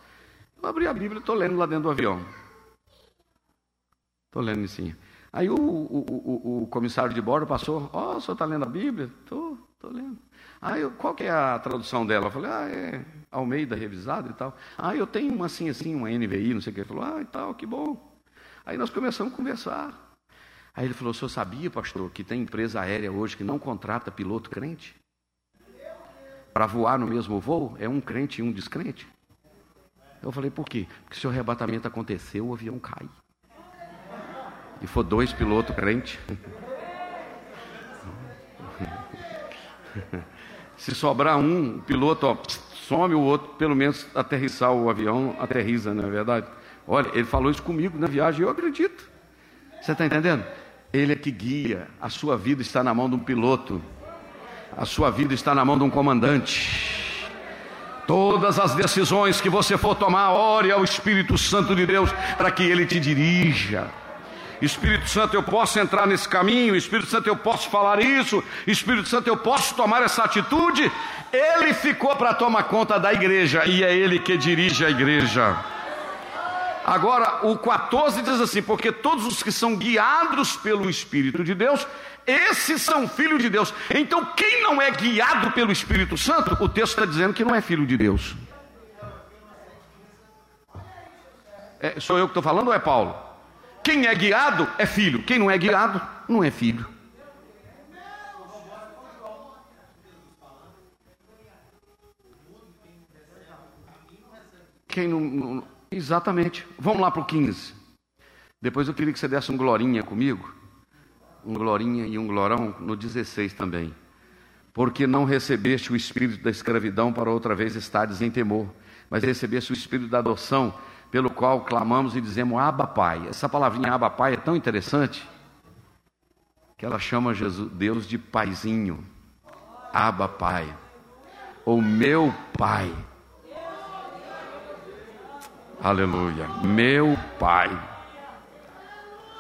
Eu abri a Bíblia e estou lendo lá dentro do avião. Estou lendo Nicinha. Aí o, o, o, o, comissário de bordo passou, ó, oh, o senhor está lendo a Bíblia? Estou, estou lendo. Aí eu, qual que é a tradução dela? Eu falei, ah, é Almeida revisado e tal. Ah, eu tenho uma assim, assim, uma NVI, não sei o que. Ele falou, ah, e tal, que bom. Aí nós começamos a conversar. Aí ele falou, o senhor sabia, pastor, que tem empresa aérea hoje que não contrata piloto crente? Para voar no mesmo voo, é um crente e um descrente. Eu falei, por quê? Porque se o arrebatamento aconteceu, o avião cai. E for dois pilotos crentes. Se sobrar um, o piloto ó, some o outro, pelo menos aterrissar o avião, aterriza, não é verdade? Olha, ele falou isso comigo na viagem, eu acredito. Você está entendendo? Ele é que guia, a sua vida está na mão de um piloto, a sua vida está na mão de um comandante. Todas as decisões que você for tomar, ore ao Espírito Santo de Deus para que ele te dirija. Espírito Santo, eu posso entrar nesse caminho, Espírito Santo, eu posso falar isso, Espírito Santo, eu posso tomar essa atitude. Ele ficou para tomar conta da igreja e é ele que dirige a igreja. Agora, o 14 diz assim: porque todos os que são guiados pelo Espírito de Deus, esses são filhos de Deus. Então, quem não é guiado pelo Espírito Santo, o texto está dizendo que não é filho de Deus. É, sou eu que estou falando ou é Paulo? Quem é guiado é filho, quem não é guiado não é filho. Quem não, não exatamente. Vamos lá para o 15. Depois eu queria que você desse um glorinha comigo. Um glorinha e um glorão no 16 também. Porque não recebeste o espírito da escravidão para outra vez estares em temor, mas recebeste o espírito da adoção pelo qual clamamos e dizemos Abba Pai. Essa palavrinha Abba Pai é tão interessante que ela chama Jesus, Deus de Paizinho. Abba Pai. Ou meu Pai. Aleluia. Meu Pai.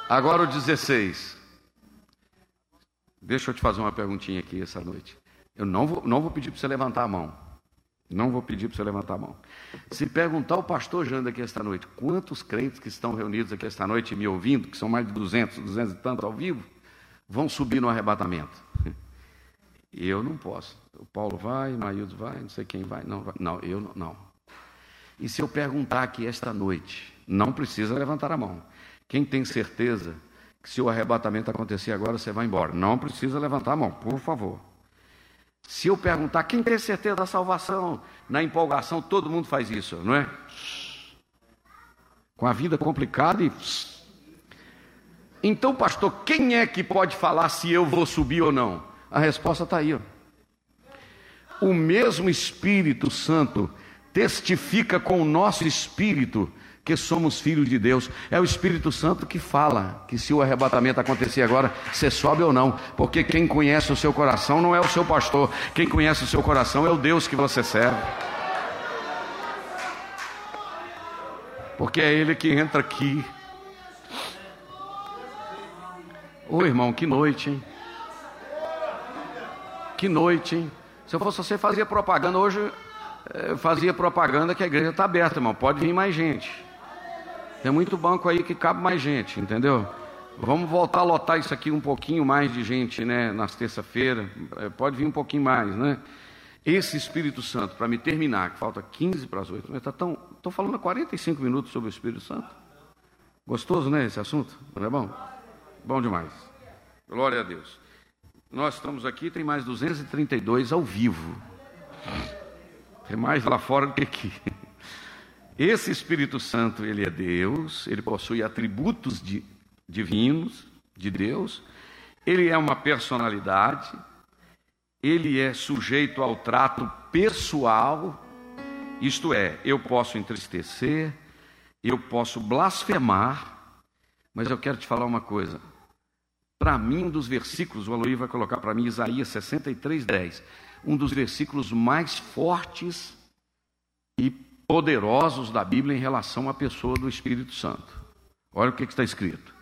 Agora o 16. Deixa eu te fazer uma perguntinha aqui essa noite. Eu não vou, não vou pedir para você levantar a mão. Não vou pedir para você levantar a mão. Se perguntar ao pastor Janda aqui esta noite, quantos crentes que estão reunidos aqui esta noite me ouvindo, que são mais de 200, 200 e tanto ao vivo, vão subir no arrebatamento? Eu não posso. O Paulo vai, o vai, não sei quem vai. Não, vai. não eu não. E se eu perguntar aqui esta noite, não precisa levantar a mão. Quem tem certeza que se o arrebatamento acontecer agora, você vai embora? Não precisa levantar a mão, por favor. Se eu perguntar quem tem certeza da salvação, na empolgação todo mundo faz isso, não é? Com a vida complicada e. Então, pastor, quem é que pode falar se eu vou subir ou não? A resposta está aí. Ó. O mesmo Espírito Santo testifica com o nosso espírito que somos filhos de Deus. É o Espírito Santo que fala que se o arrebatamento acontecer agora, você sobe ou não, porque quem conhece o seu coração não é o seu pastor, quem conhece o seu coração é o Deus que você serve. Porque é Ele que entra aqui. Ô irmão, que noite, hein? Que noite, hein? Se eu fosse você, fazia propaganda. Hoje, eh, fazia propaganda que a igreja está aberta, irmão. Pode vir mais gente. Tem muito banco aí que cabe mais gente, entendeu? Vamos voltar a lotar isso aqui um pouquinho mais de gente, né? Nas terça-feira. É, pode vir um pouquinho mais, né? Esse Espírito Santo, para me terminar, que falta 15 para as 8, mas tá tão. Estou falando há 45 minutos sobre o Espírito Santo. Gostoso, né? Esse assunto? Não é bom? Bom demais. Glória a Deus. Nós estamos aqui, tem mais 232 ao vivo. Tem mais lá fora do que aqui. Esse Espírito Santo, ele é Deus, ele possui atributos de, divinos de Deus, ele é uma personalidade, ele é sujeito ao trato pessoal, isto é, eu posso entristecer, eu posso blasfemar, mas eu quero te falar uma coisa. Para mim, um dos versículos, o Aloí vai colocar para mim Isaías 63, 10, um dos versículos mais fortes e poderosos da Bíblia em relação à pessoa do Espírito Santo. Olha o que está escrito.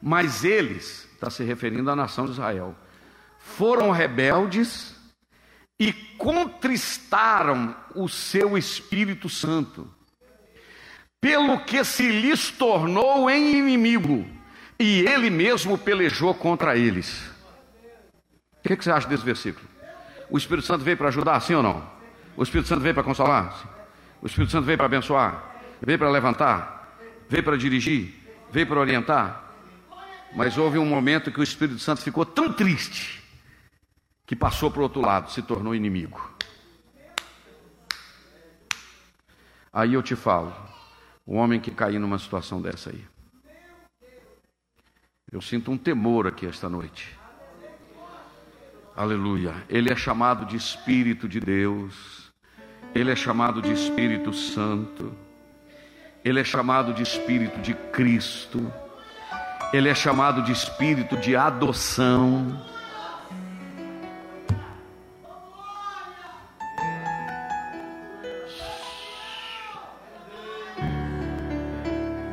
Mas eles, está se referindo à nação de Israel, foram rebeldes e contristaram o seu Espírito Santo, pelo que se lhes tornou em inimigo, e ele mesmo pelejou contra eles. O que, que você acha desse versículo? O Espírito Santo veio para ajudar, sim ou não? O Espírito Santo veio para consolar? Sim. O Espírito Santo veio para abençoar? Veio para levantar? Veio para dirigir? Veio para orientar? Mas houve um momento que o Espírito Santo ficou tão triste que passou para o outro lado, se tornou inimigo. Aí eu te falo, o homem que cair numa situação dessa aí. Eu sinto um temor aqui esta noite. Aleluia. Ele é chamado de Espírito de Deus. Ele é chamado de Espírito Santo. Ele é chamado de Espírito de Cristo. Ele é chamado de espírito de adoção.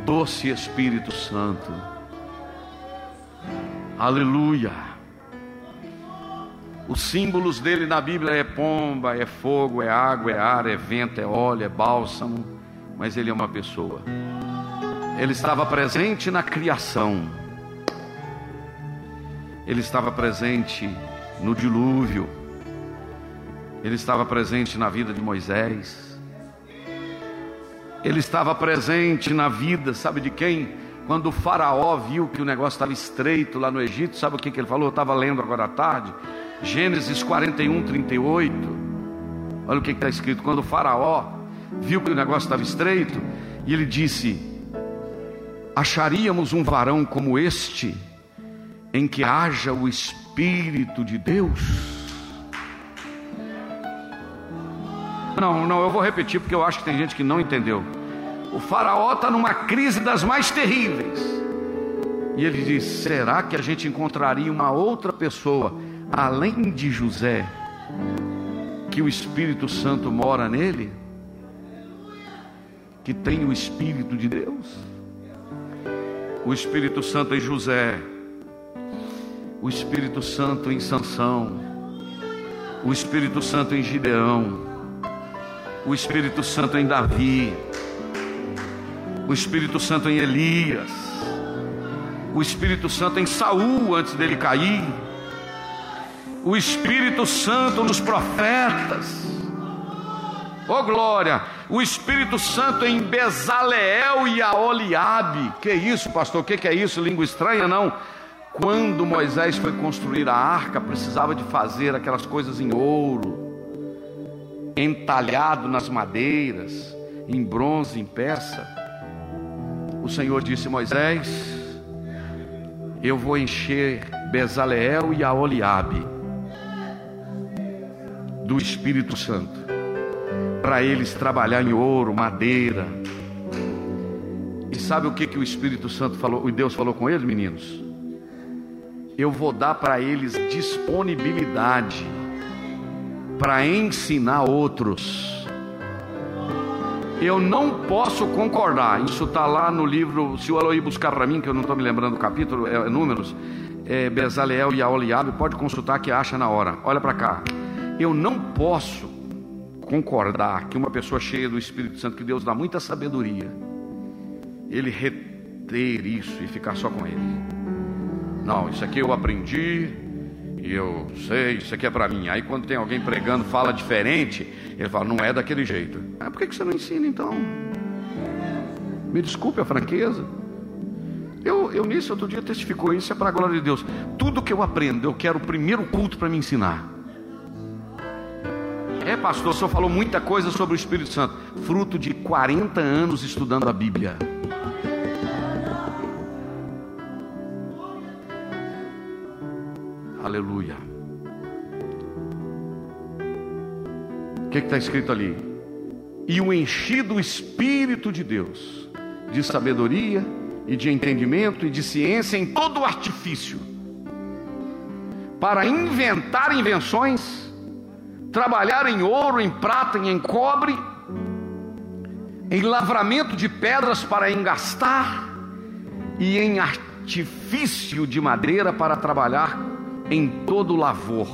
Doce Espírito Santo. Aleluia. Os símbolos dele na Bíblia é pomba, é fogo, é água, é ar, é vento, é óleo, é bálsamo, mas ele é uma pessoa. Ele estava presente na criação. Ele estava presente no dilúvio. Ele estava presente na vida de Moisés. Ele estava presente na vida, sabe de quem? Quando o faraó viu que o negócio estava estreito lá no Egito, sabe o que, que ele falou? Eu estava lendo agora à tarde. Gênesis 41, 38. Olha o que está escrito. Quando o faraó viu que o negócio estava estreito, e ele disse: acharíamos um varão como este, em que haja o Espírito de Deus? Não, não, eu vou repetir porque eu acho que tem gente que não entendeu. O Faraó está numa crise das mais terríveis. E ele diz: será que a gente encontraria uma outra pessoa, além de José, que o Espírito Santo mora nele? Que tem o Espírito de Deus? o Espírito Santo em José, o Espírito Santo em Sansão, o Espírito Santo em Gideão, o Espírito Santo em Davi, o Espírito Santo em Elias, o Espírito Santo em Saul antes dele cair, o Espírito Santo nos profetas. Oh glória! o Espírito Santo em Bezaleel e Aoliabe. Que isso, pastor? O que, que é isso? Língua estranha? Não. Quando Moisés foi construir a arca, precisava de fazer aquelas coisas em ouro, entalhado nas madeiras, em bronze, em peça. O Senhor disse: Moisés, eu vou encher Bezaleel e Aoliabe do Espírito Santo para eles trabalhar em ouro, madeira. E sabe o que, que o Espírito Santo falou, o Deus falou com eles, meninos? Eu vou dar para eles disponibilidade para ensinar outros. Eu não posso concordar. Isso está lá no livro. Se o Eloy buscar para mim, que eu não estou me lembrando do capítulo, é, é números, é, Bezaleel e Aoliabe, pode consultar que acha na hora. Olha para cá. Eu não posso concordar que uma pessoa cheia do Espírito Santo, que Deus dá muita sabedoria, ele reter isso e ficar só com ele. Não, isso aqui eu aprendi e eu sei, isso aqui é para mim. Aí quando tem alguém pregando, fala diferente, ele fala, não é daquele jeito. Ah, por que você não ensina então? Me desculpe a franqueza. Eu, eu nisso outro dia testificou isso, é para a glória de Deus. Tudo que eu aprendo, eu quero o primeiro culto para me ensinar. É, pastor, o senhor falou muita coisa sobre o Espírito Santo. Fruto de 40 anos estudando a Bíblia. Aleluia. O que está escrito ali? E o enchido Espírito de Deus, de sabedoria e de entendimento e de ciência em todo artifício, para inventar invenções trabalhar em ouro, em prata e em cobre, em lavramento de pedras para engastar e em artifício de madeira para trabalhar em todo lavor.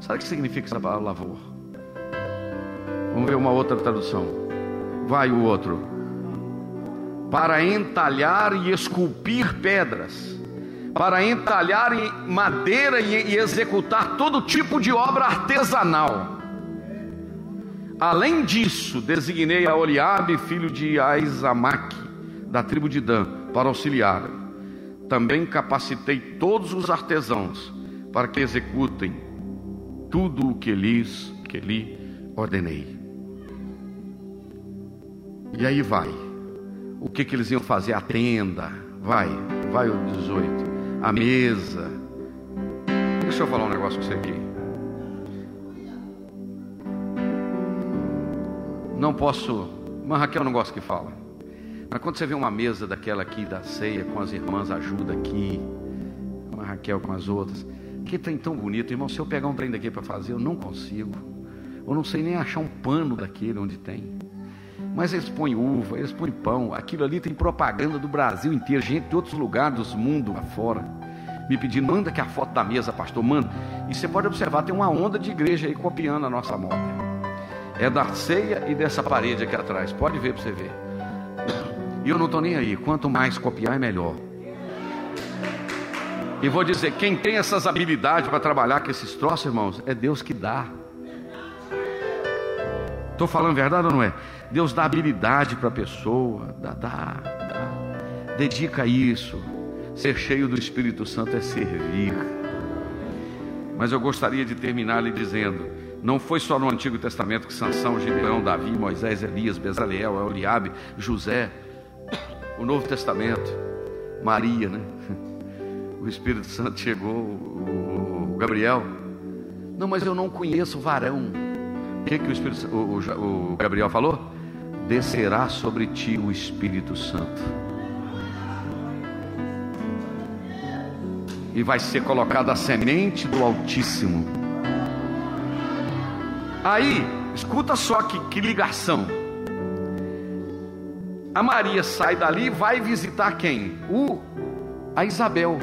Sabe o que significa essa palavra lavor? Vamos ver uma outra tradução. Vai o outro. Para entalhar e esculpir pedras para entalhar madeira e, executar todo tipo de obra artesanal. Além disso, designei a Oliabe, filho de Aizamaque, da tribo de Dan, para auxiliar. Também capacitei todos os artesãos para que executem tudo o que lhes que lhe ordenei. E aí vai. O que, que eles iam fazer? A tenda. Vai, vai o 18. A mesa. Deixa eu falar um negócio com você aqui. Não posso. Mas Raquel não gosta que fala. Mas quando você vê uma mesa daquela aqui da ceia com as irmãs, ajuda aqui. Uma Raquel com as outras. Que trem tão bonito, irmão. Se eu pegar um trem daqui para fazer, eu não consigo. Eu não sei nem achar um pano daquele onde tem. Mas eles põem uva, eles põem pão. Aquilo ali tem propaganda do Brasil inteiro, gente de outros lugares do mundo afora. Me pedindo, manda aqui a foto da mesa, pastor, manda. E você pode observar, tem uma onda de igreja aí copiando a nossa moda. É da ceia e dessa parede aqui atrás. Pode ver para você ver. E eu não estou nem aí. Quanto mais copiar, é melhor. E vou dizer: quem tem essas habilidades para trabalhar com esses troços, irmãos, é Deus que dá. Estou falando verdade ou não é? Deus dá habilidade para a pessoa, dá, dá, dá. Dedica isso. Ser cheio do Espírito Santo é servir. Mas eu gostaria de terminar lhe dizendo: não foi só no Antigo Testamento que Sansão, Gideão, Davi, Moisés, Elias, Bezaleel, Eliabe, José, o Novo Testamento, Maria, né? O Espírito Santo chegou, o Gabriel. Não, mas eu não conheço varão. O que, que o, Espírito, o, o, o Gabriel falou? Descerá sobre ti o Espírito Santo. E vai ser colocada a semente do Altíssimo. Aí, escuta só que, que ligação. A Maria sai dali e vai visitar quem? O, a Isabel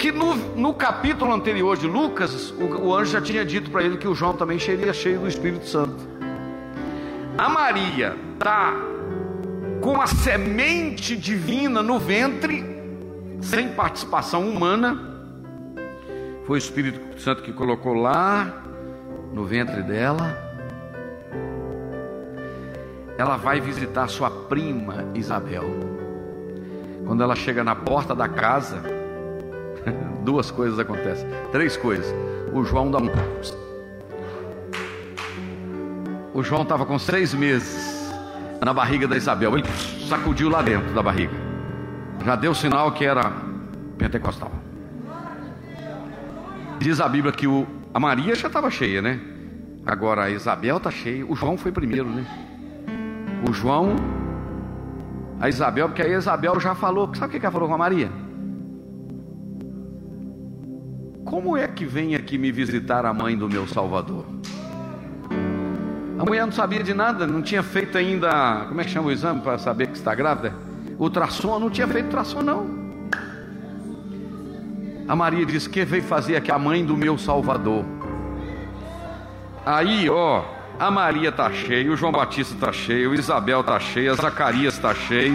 que no, no capítulo anterior de Lucas, o, o anjo já tinha dito para ele que o João também seria cheio do Espírito Santo. A Maria está com a semente divina no ventre, sem participação humana. Foi o Espírito Santo que colocou lá no ventre dela. Ela vai visitar sua prima Isabel. Quando ela chega na porta da casa, Duas coisas acontecem. Três coisas. O João dá um. O João estava com seis meses na barriga da Isabel. Ele sacudiu lá dentro da barriga. Já deu sinal que era pentecostal. Diz a Bíblia que o, a Maria já estava cheia, né? Agora a Isabel está cheia. O João foi primeiro, né? O João, a Isabel, porque a Isabel já falou. Sabe o que ela falou com a Maria? Como é que vem aqui me visitar a mãe do meu Salvador? A mulher não sabia de nada, não tinha feito ainda, como é que chama o exame para saber que está grávida? Ultrassom, não tinha feito ultrassom não. A Maria disse: Que veio fazer aqui a mãe do meu Salvador? Aí, ó, a Maria está cheia, o João Batista está cheio, Isabel está cheia, Zacarias está cheio.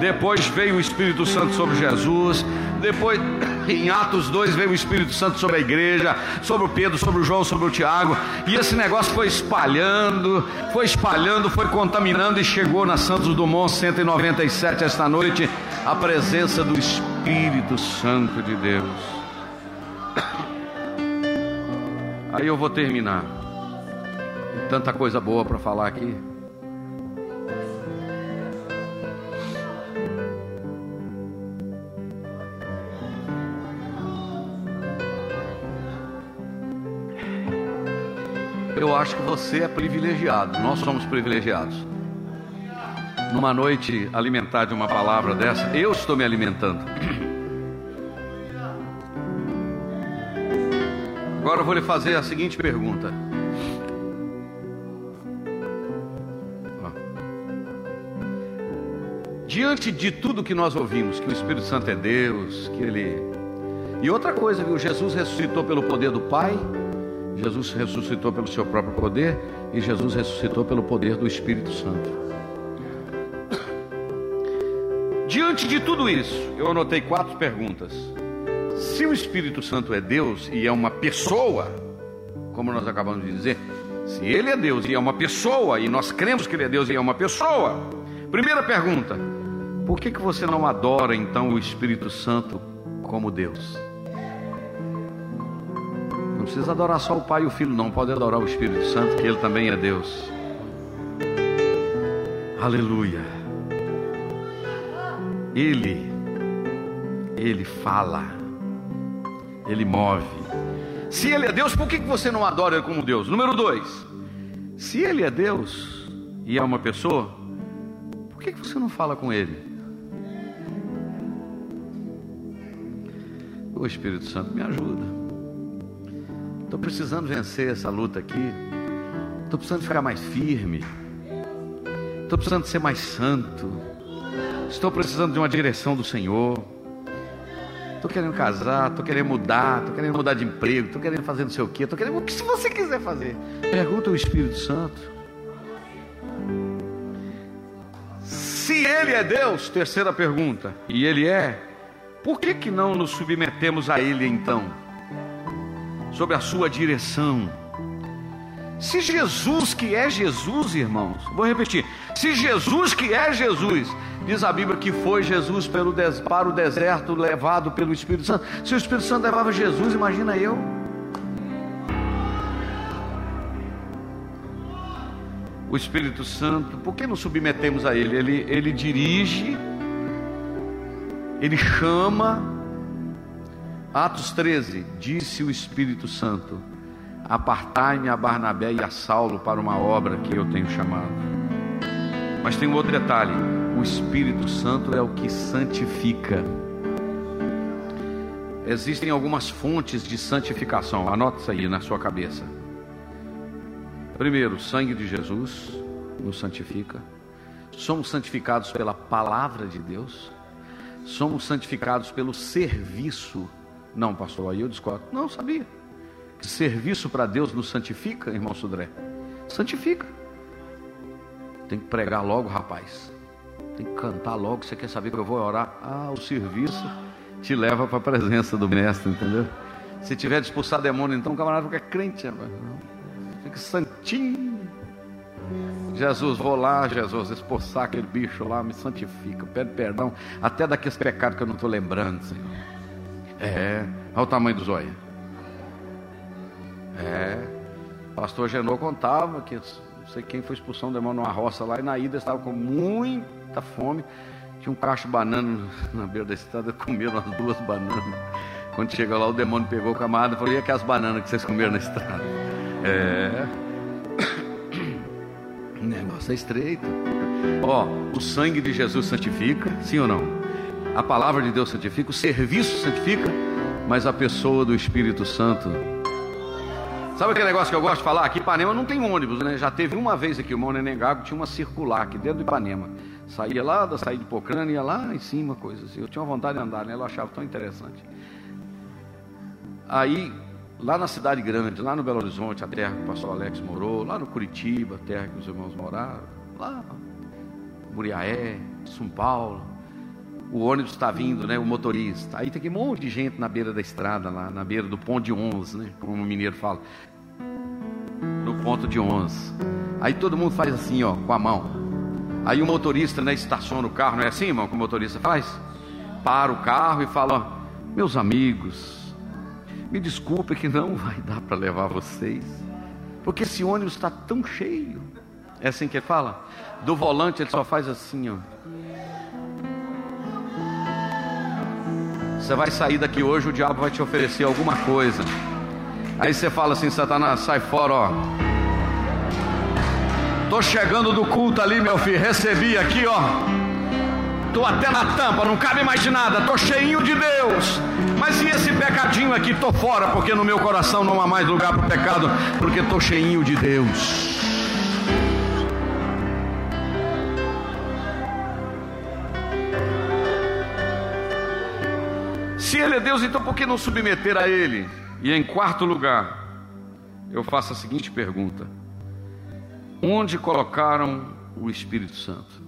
Depois veio o Espírito Santo sobre Jesus. Depois em Atos 2 veio o Espírito Santo sobre a igreja, sobre o Pedro, sobre o João, sobre o Tiago, e esse negócio foi espalhando, foi espalhando, foi contaminando e chegou na Santos Dumont 197 esta noite a presença do Espírito Santo de Deus. Aí eu vou terminar. Tanta coisa boa para falar aqui. eu acho que você é privilegiado, nós somos privilegiados. Numa noite alimentar de uma palavra dessa, eu estou me alimentando. Agora eu vou lhe fazer a seguinte pergunta. Diante de tudo que nós ouvimos, que o Espírito Santo é Deus, que Ele. E outra coisa, viu? Jesus ressuscitou pelo poder do Pai Jesus ressuscitou pelo seu próprio poder e Jesus ressuscitou pelo poder do Espírito Santo. Diante de tudo isso, eu anotei quatro perguntas. Se o Espírito Santo é Deus e é uma pessoa, como nós acabamos de dizer, se ele é Deus e é uma pessoa, e nós cremos que ele é Deus e é uma pessoa, primeira pergunta: por que, que você não adora então o Espírito Santo como Deus? Não precisa adorar só o Pai e o Filho, não. Pode adorar o Espírito Santo, que Ele também é Deus. Aleluia. Ele, Ele fala, Ele move. Se Ele é Deus, por que você não adora Ele como Deus? Número dois, se Ele é Deus e é uma pessoa, por que você não fala com Ele? O Espírito Santo me ajuda. Estou precisando vencer essa luta aqui. Estou precisando ficar mais firme. Estou precisando ser mais santo. Estou precisando de uma direção do Senhor. Estou querendo casar, estou querendo mudar, estou querendo mudar de emprego, estou querendo fazer não sei o quê, estou querendo o que se você quiser fazer. Pergunta ao Espírito Santo. Se ele é Deus, terceira pergunta, e ele é, por que que não nos submetemos a ele então? sob a sua direção. Se Jesus, que é Jesus, irmãos, vou repetir: se Jesus, que é Jesus, diz a Bíblia que foi Jesus pelo para o deserto levado pelo Espírito Santo. Se o Espírito Santo levava Jesus, imagina eu. O Espírito Santo, por que nos submetemos a Ele? Ele, ele dirige, Ele chama, Atos 13, disse o Espírito Santo: Apartai-me a Barnabé e a Saulo para uma obra que eu tenho chamado. Mas tem um outro detalhe: o Espírito Santo é o que santifica. Existem algumas fontes de santificação, anota isso aí na sua cabeça. Primeiro, o sangue de Jesus nos santifica. Somos santificados pela palavra de Deus. Somos santificados pelo serviço não, pastor, aí eu discordo. Não, sabia. Serviço para Deus nos santifica, irmão Sudré? Santifica. Tem que pregar logo, rapaz. Tem que cantar logo. Você quer saber que eu vou orar? Ah, o serviço te leva para a presença do mestre, entendeu? Se tiver de expulsar demônio, então o camarada fica crente, rapaz. Fica santinho. Jesus, vou lá, Jesus, expulsar aquele bicho lá, me santifica, pede perdão, até daqueles pecados que eu não estou lembrando, Senhor. É, olha o tamanho do zóio. É, pastor Genô contava que não sei quem foi expulsão do demônio numa roça lá e na ida estava com muita fome. Tinha um cacho de banana na beira da estrada, comeram as duas bananas. Quando chegou lá, o demônio pegou o camarada e falou: E aquelas bananas que vocês comeram na estrada? É. O negócio é estreito. Ó, o sangue de Jesus santifica, sim ou não? A palavra de Deus santifica, o serviço santifica, mas a pessoa do Espírito Santo. Sabe aquele negócio que eu gosto de falar? Aqui em Ipanema não tem ônibus, né? Já teve uma vez aqui, o Mão Nenengago tinha uma circular aqui dentro do Ipanema. Saía lá, da saída de Pocrana, ia lá em cima, coisas assim. Eu tinha vontade de andar, né? Eu achava tão interessante. Aí, lá na cidade grande, lá no Belo Horizonte, a terra que o pastor Alex morou, lá no Curitiba, a terra que os irmãos moraram, lá, Muriaé, São Paulo, o ônibus está vindo, né? O motorista. Aí tem um monte de gente na beira da estrada, lá na beira do ponto de 11, né? Como o mineiro fala. No ponto de 11. Aí todo mundo faz assim, ó, com a mão. Aí o motorista, né, estaciona o carro, não é assim, irmão, que o motorista faz? Para o carro e fala, ó, meus amigos, me desculpe que não vai dar para levar vocês, porque esse ônibus está tão cheio. É assim que ele fala? Do volante ele só faz assim, ó. Você vai sair daqui hoje, o diabo vai te oferecer alguma coisa. Aí você fala assim, Satanás, sai fora, ó. Tô chegando do culto ali, meu filho. Recebi aqui, ó. Tô até na tampa, não cabe mais de nada. Tô cheinho de Deus. Mas e esse pecadinho aqui? Tô fora, porque no meu coração não há mais lugar para pecado, porque tô cheinho de Deus. Se Ele é Deus, então por que não submeter a Ele? E em quarto lugar, eu faço a seguinte pergunta: Onde colocaram o Espírito Santo?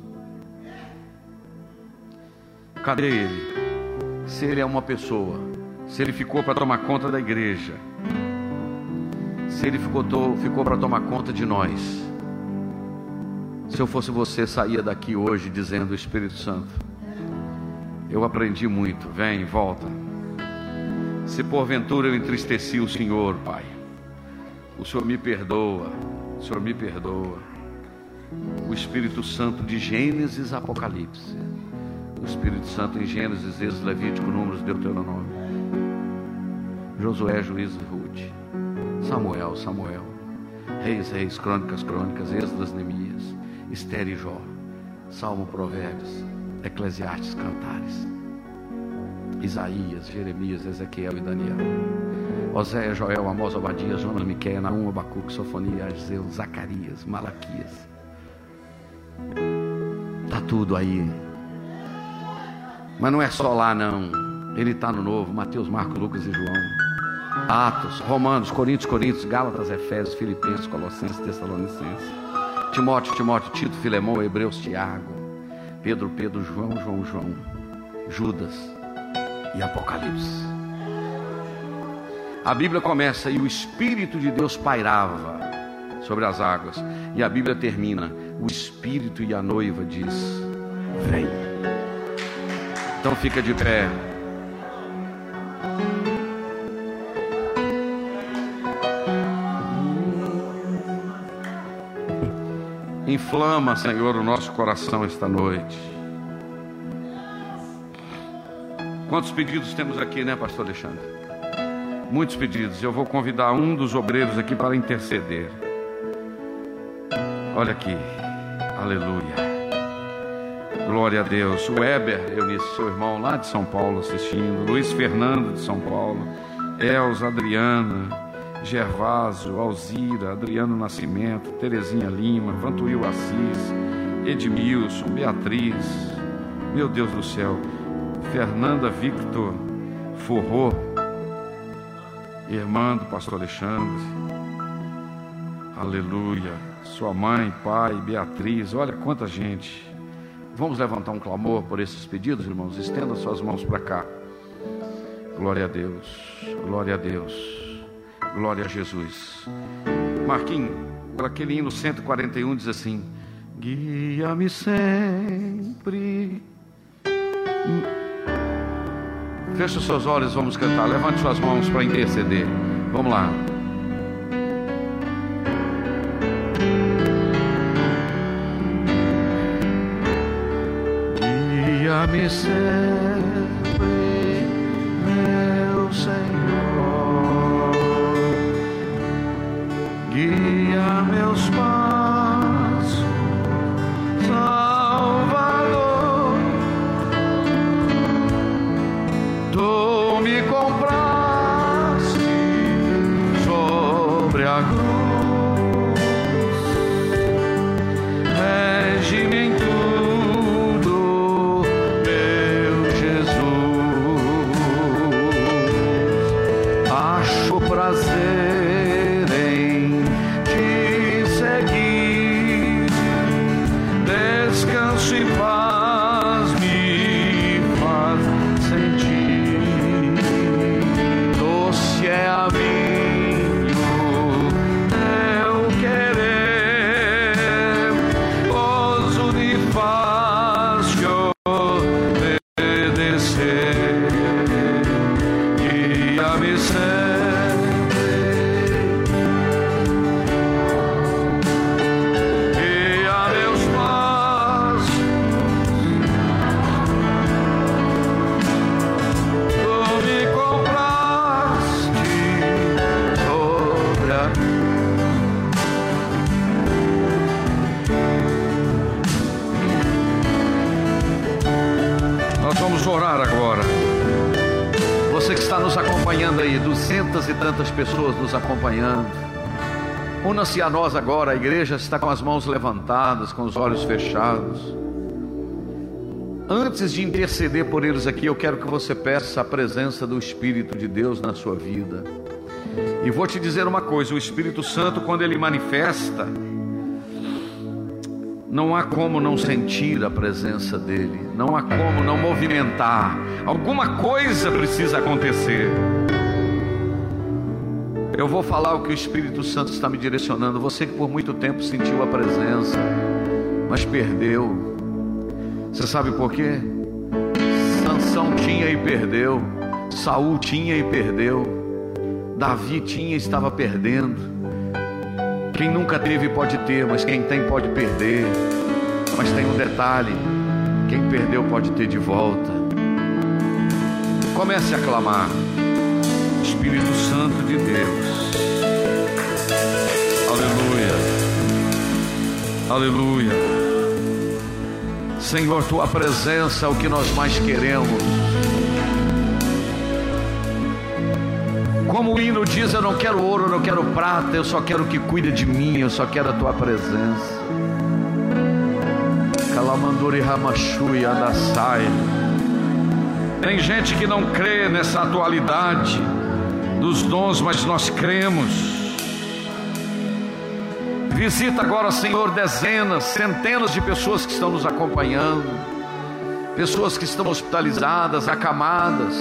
Cadê ele? Se ele é uma pessoa, se ele ficou para tomar conta da igreja, se ele ficou, ficou para tomar conta de nós. Se eu fosse você, saía daqui hoje dizendo: Espírito Santo, eu aprendi muito, vem, volta. Se porventura eu entristeci o Senhor, Pai, o Senhor me perdoa, o Senhor me perdoa. O Espírito Santo de Gênesis, Apocalipse. O Espírito Santo em Gênesis, Êxodo, Levítico, Números, Deuteronômio. Josué, Juízo e Ruth. Samuel, Samuel. Reis, Reis, Crônicas, Crônicas, Êxodas, Neemias. Esther e Jó. Salmo, Provérbios. Eclesiastes, Cantares. Isaías, Jeremias, Ezequiel e Daniel. Oséia, Joel, Amós, Obadias, Jonas, Miquel, Naum, Abacuque, Sofonia, Ageu, Zacarias, Malaquias. Tá tudo aí. Mas não é só lá não. Ele está no novo, Mateus, Marcos, Lucas e João. Atos, Romanos, Coríntios, Coríntios, Gálatas, Efésios, Filipenses, Colossenses, Tessalonicenses. Timóteo, Timóteo, Tito, Filemão, Hebreus, Tiago. Pedro, Pedro, João, João, João. Judas e Apocalipse. A Bíblia começa e o Espírito de Deus pairava sobre as águas. E a Bíblia termina: o Espírito e a noiva diz: Vem. Então fica de pé. Inflama, Senhor, o nosso coração esta noite. Quantos pedidos temos aqui, né, Pastor Alexandre? Muitos pedidos. Eu vou convidar um dos obreiros aqui para interceder. Olha aqui. Aleluia. Glória a Deus. O Weber, Eunice, seu irmão lá de São Paulo assistindo. Luiz Fernando de São Paulo. Elza, Adriana, Gervásio, Alzira, Adriano Nascimento, Terezinha Lima, Vantuil Assis, Edmilson, Beatriz. Meu Deus do céu. Fernanda Victor Forró. Irmã do pastor Alexandre. Aleluia sua mãe, pai, Beatriz, olha quanta gente. Vamos levantar um clamor por esses pedidos, irmãos? Estenda suas mãos para cá. Glória a Deus, glória a Deus, glória a Jesus. Marquinhos, aquele hino 141 diz assim: Guia-me sempre. Feche os seus olhos, vamos cantar. Levante suas mãos para interceder. Vamos lá. Guia-me sempre, Una-se a nós agora, a igreja está com as mãos levantadas, com os olhos fechados. Antes de interceder por eles aqui, eu quero que você peça a presença do Espírito de Deus na sua vida. E vou te dizer uma coisa: o Espírito Santo, quando ele manifesta, não há como não sentir a presença dEle, não há como não movimentar, alguma coisa precisa acontecer. Eu vou falar o que o Espírito Santo está me direcionando. Você que por muito tempo sentiu a presença, mas perdeu. Você sabe por quê? Sansão tinha e perdeu. Saul tinha e perdeu. Davi tinha e estava perdendo. Quem nunca teve pode ter, mas quem tem pode perder. Mas tem um detalhe: quem perdeu pode ter de volta. Comece a clamar, Espírito Santo de Deus. Aleluia. Aleluia. Senhor, tua presença é o que nós mais queremos. Como o hino diz, eu não quero ouro, eu não quero prata, eu só quero que cuide de mim, eu só quero a tua presença. Calamanduri Ramashui Adasai. Tem gente que não crê nessa atualidade dos dons, mas nós cremos. Visita agora, Senhor, dezenas, centenas de pessoas que estão nos acompanhando, pessoas que estão hospitalizadas, acamadas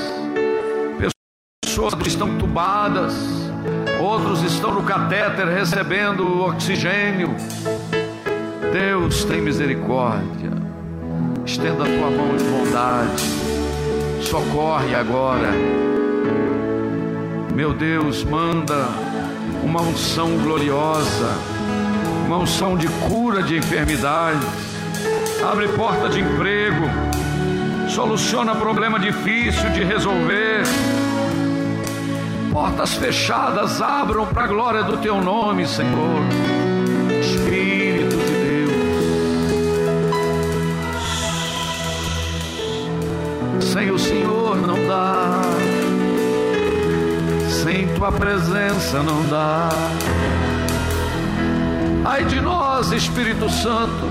pessoas estão tubadas, outros estão no catéter recebendo oxigênio. Deus tem misericórdia, estenda a tua mão de bondade, socorre agora. Meu Deus, manda uma unção gloriosa, uma unção de cura de enfermidades, abre porta de emprego, soluciona problema difícil de resolver. Portas fechadas abram para a glória do teu nome, Senhor. Tua presença não dá. Ai de nós, Espírito Santo,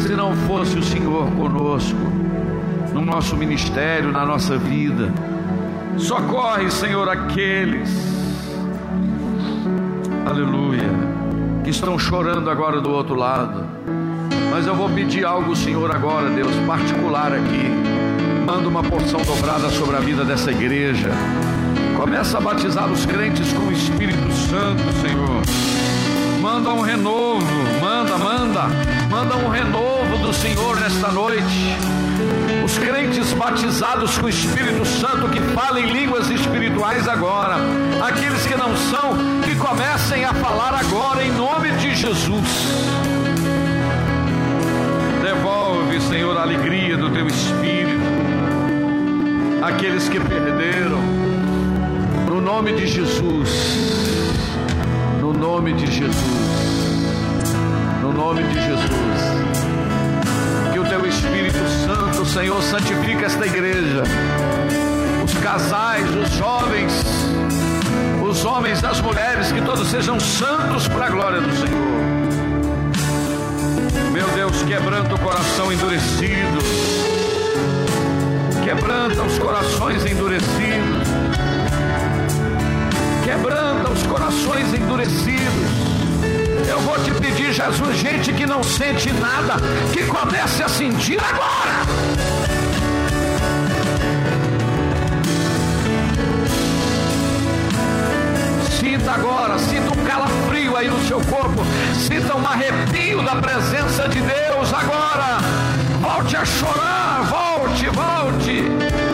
se não fosse o Senhor conosco, no nosso ministério, na nossa vida Socorre, Senhor, aqueles, aleluia, que estão chorando agora do outro lado. Mas eu vou pedir algo, Senhor, agora, Deus, particular aqui. Manda uma porção dobrada sobre a vida dessa igreja. Começa a batizar os crentes com o Espírito Santo, Senhor. Manda um renovo, manda, manda, manda um renovo do Senhor nesta noite os crentes batizados com o Espírito Santo que falem línguas espirituais agora, aqueles que não são, que comecem a falar agora em nome de Jesus. Devolve, Senhor, a alegria do teu espírito, aqueles que perderam, nome de Jesus, no nome de Jesus, no nome de Jesus. Teu Espírito Santo, Senhor, santifica esta igreja. Os casais, os jovens, os homens, as mulheres, que todos sejam santos para a glória do Senhor. Meu Deus, quebranta o coração endurecido, quebranta os corações endurecidos, quebranta os corações endurecidos eu vou te pedir, Jesus, gente que não sente nada, que comece a sentir agora. Sinta agora, sinta um calafrio aí no seu corpo, sinta um arrepio da presença de Deus agora. Volte a chorar, volte, volte.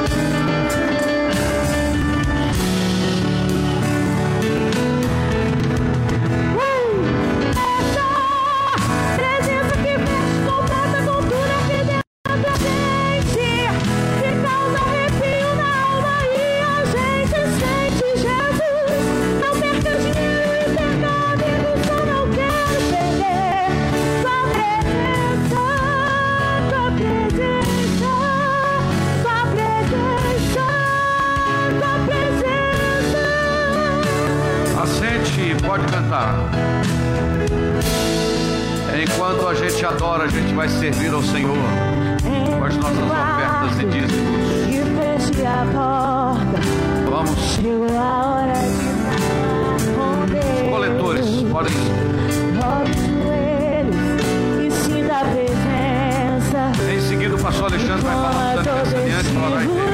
adorar. Enquanto a gente adora, a gente vai servir ao Senhor com as nossas ofertas e discos. Vamos. Os coletores podem. Em seguida, o pastor Alexandre vai falar um santo aniante para nós.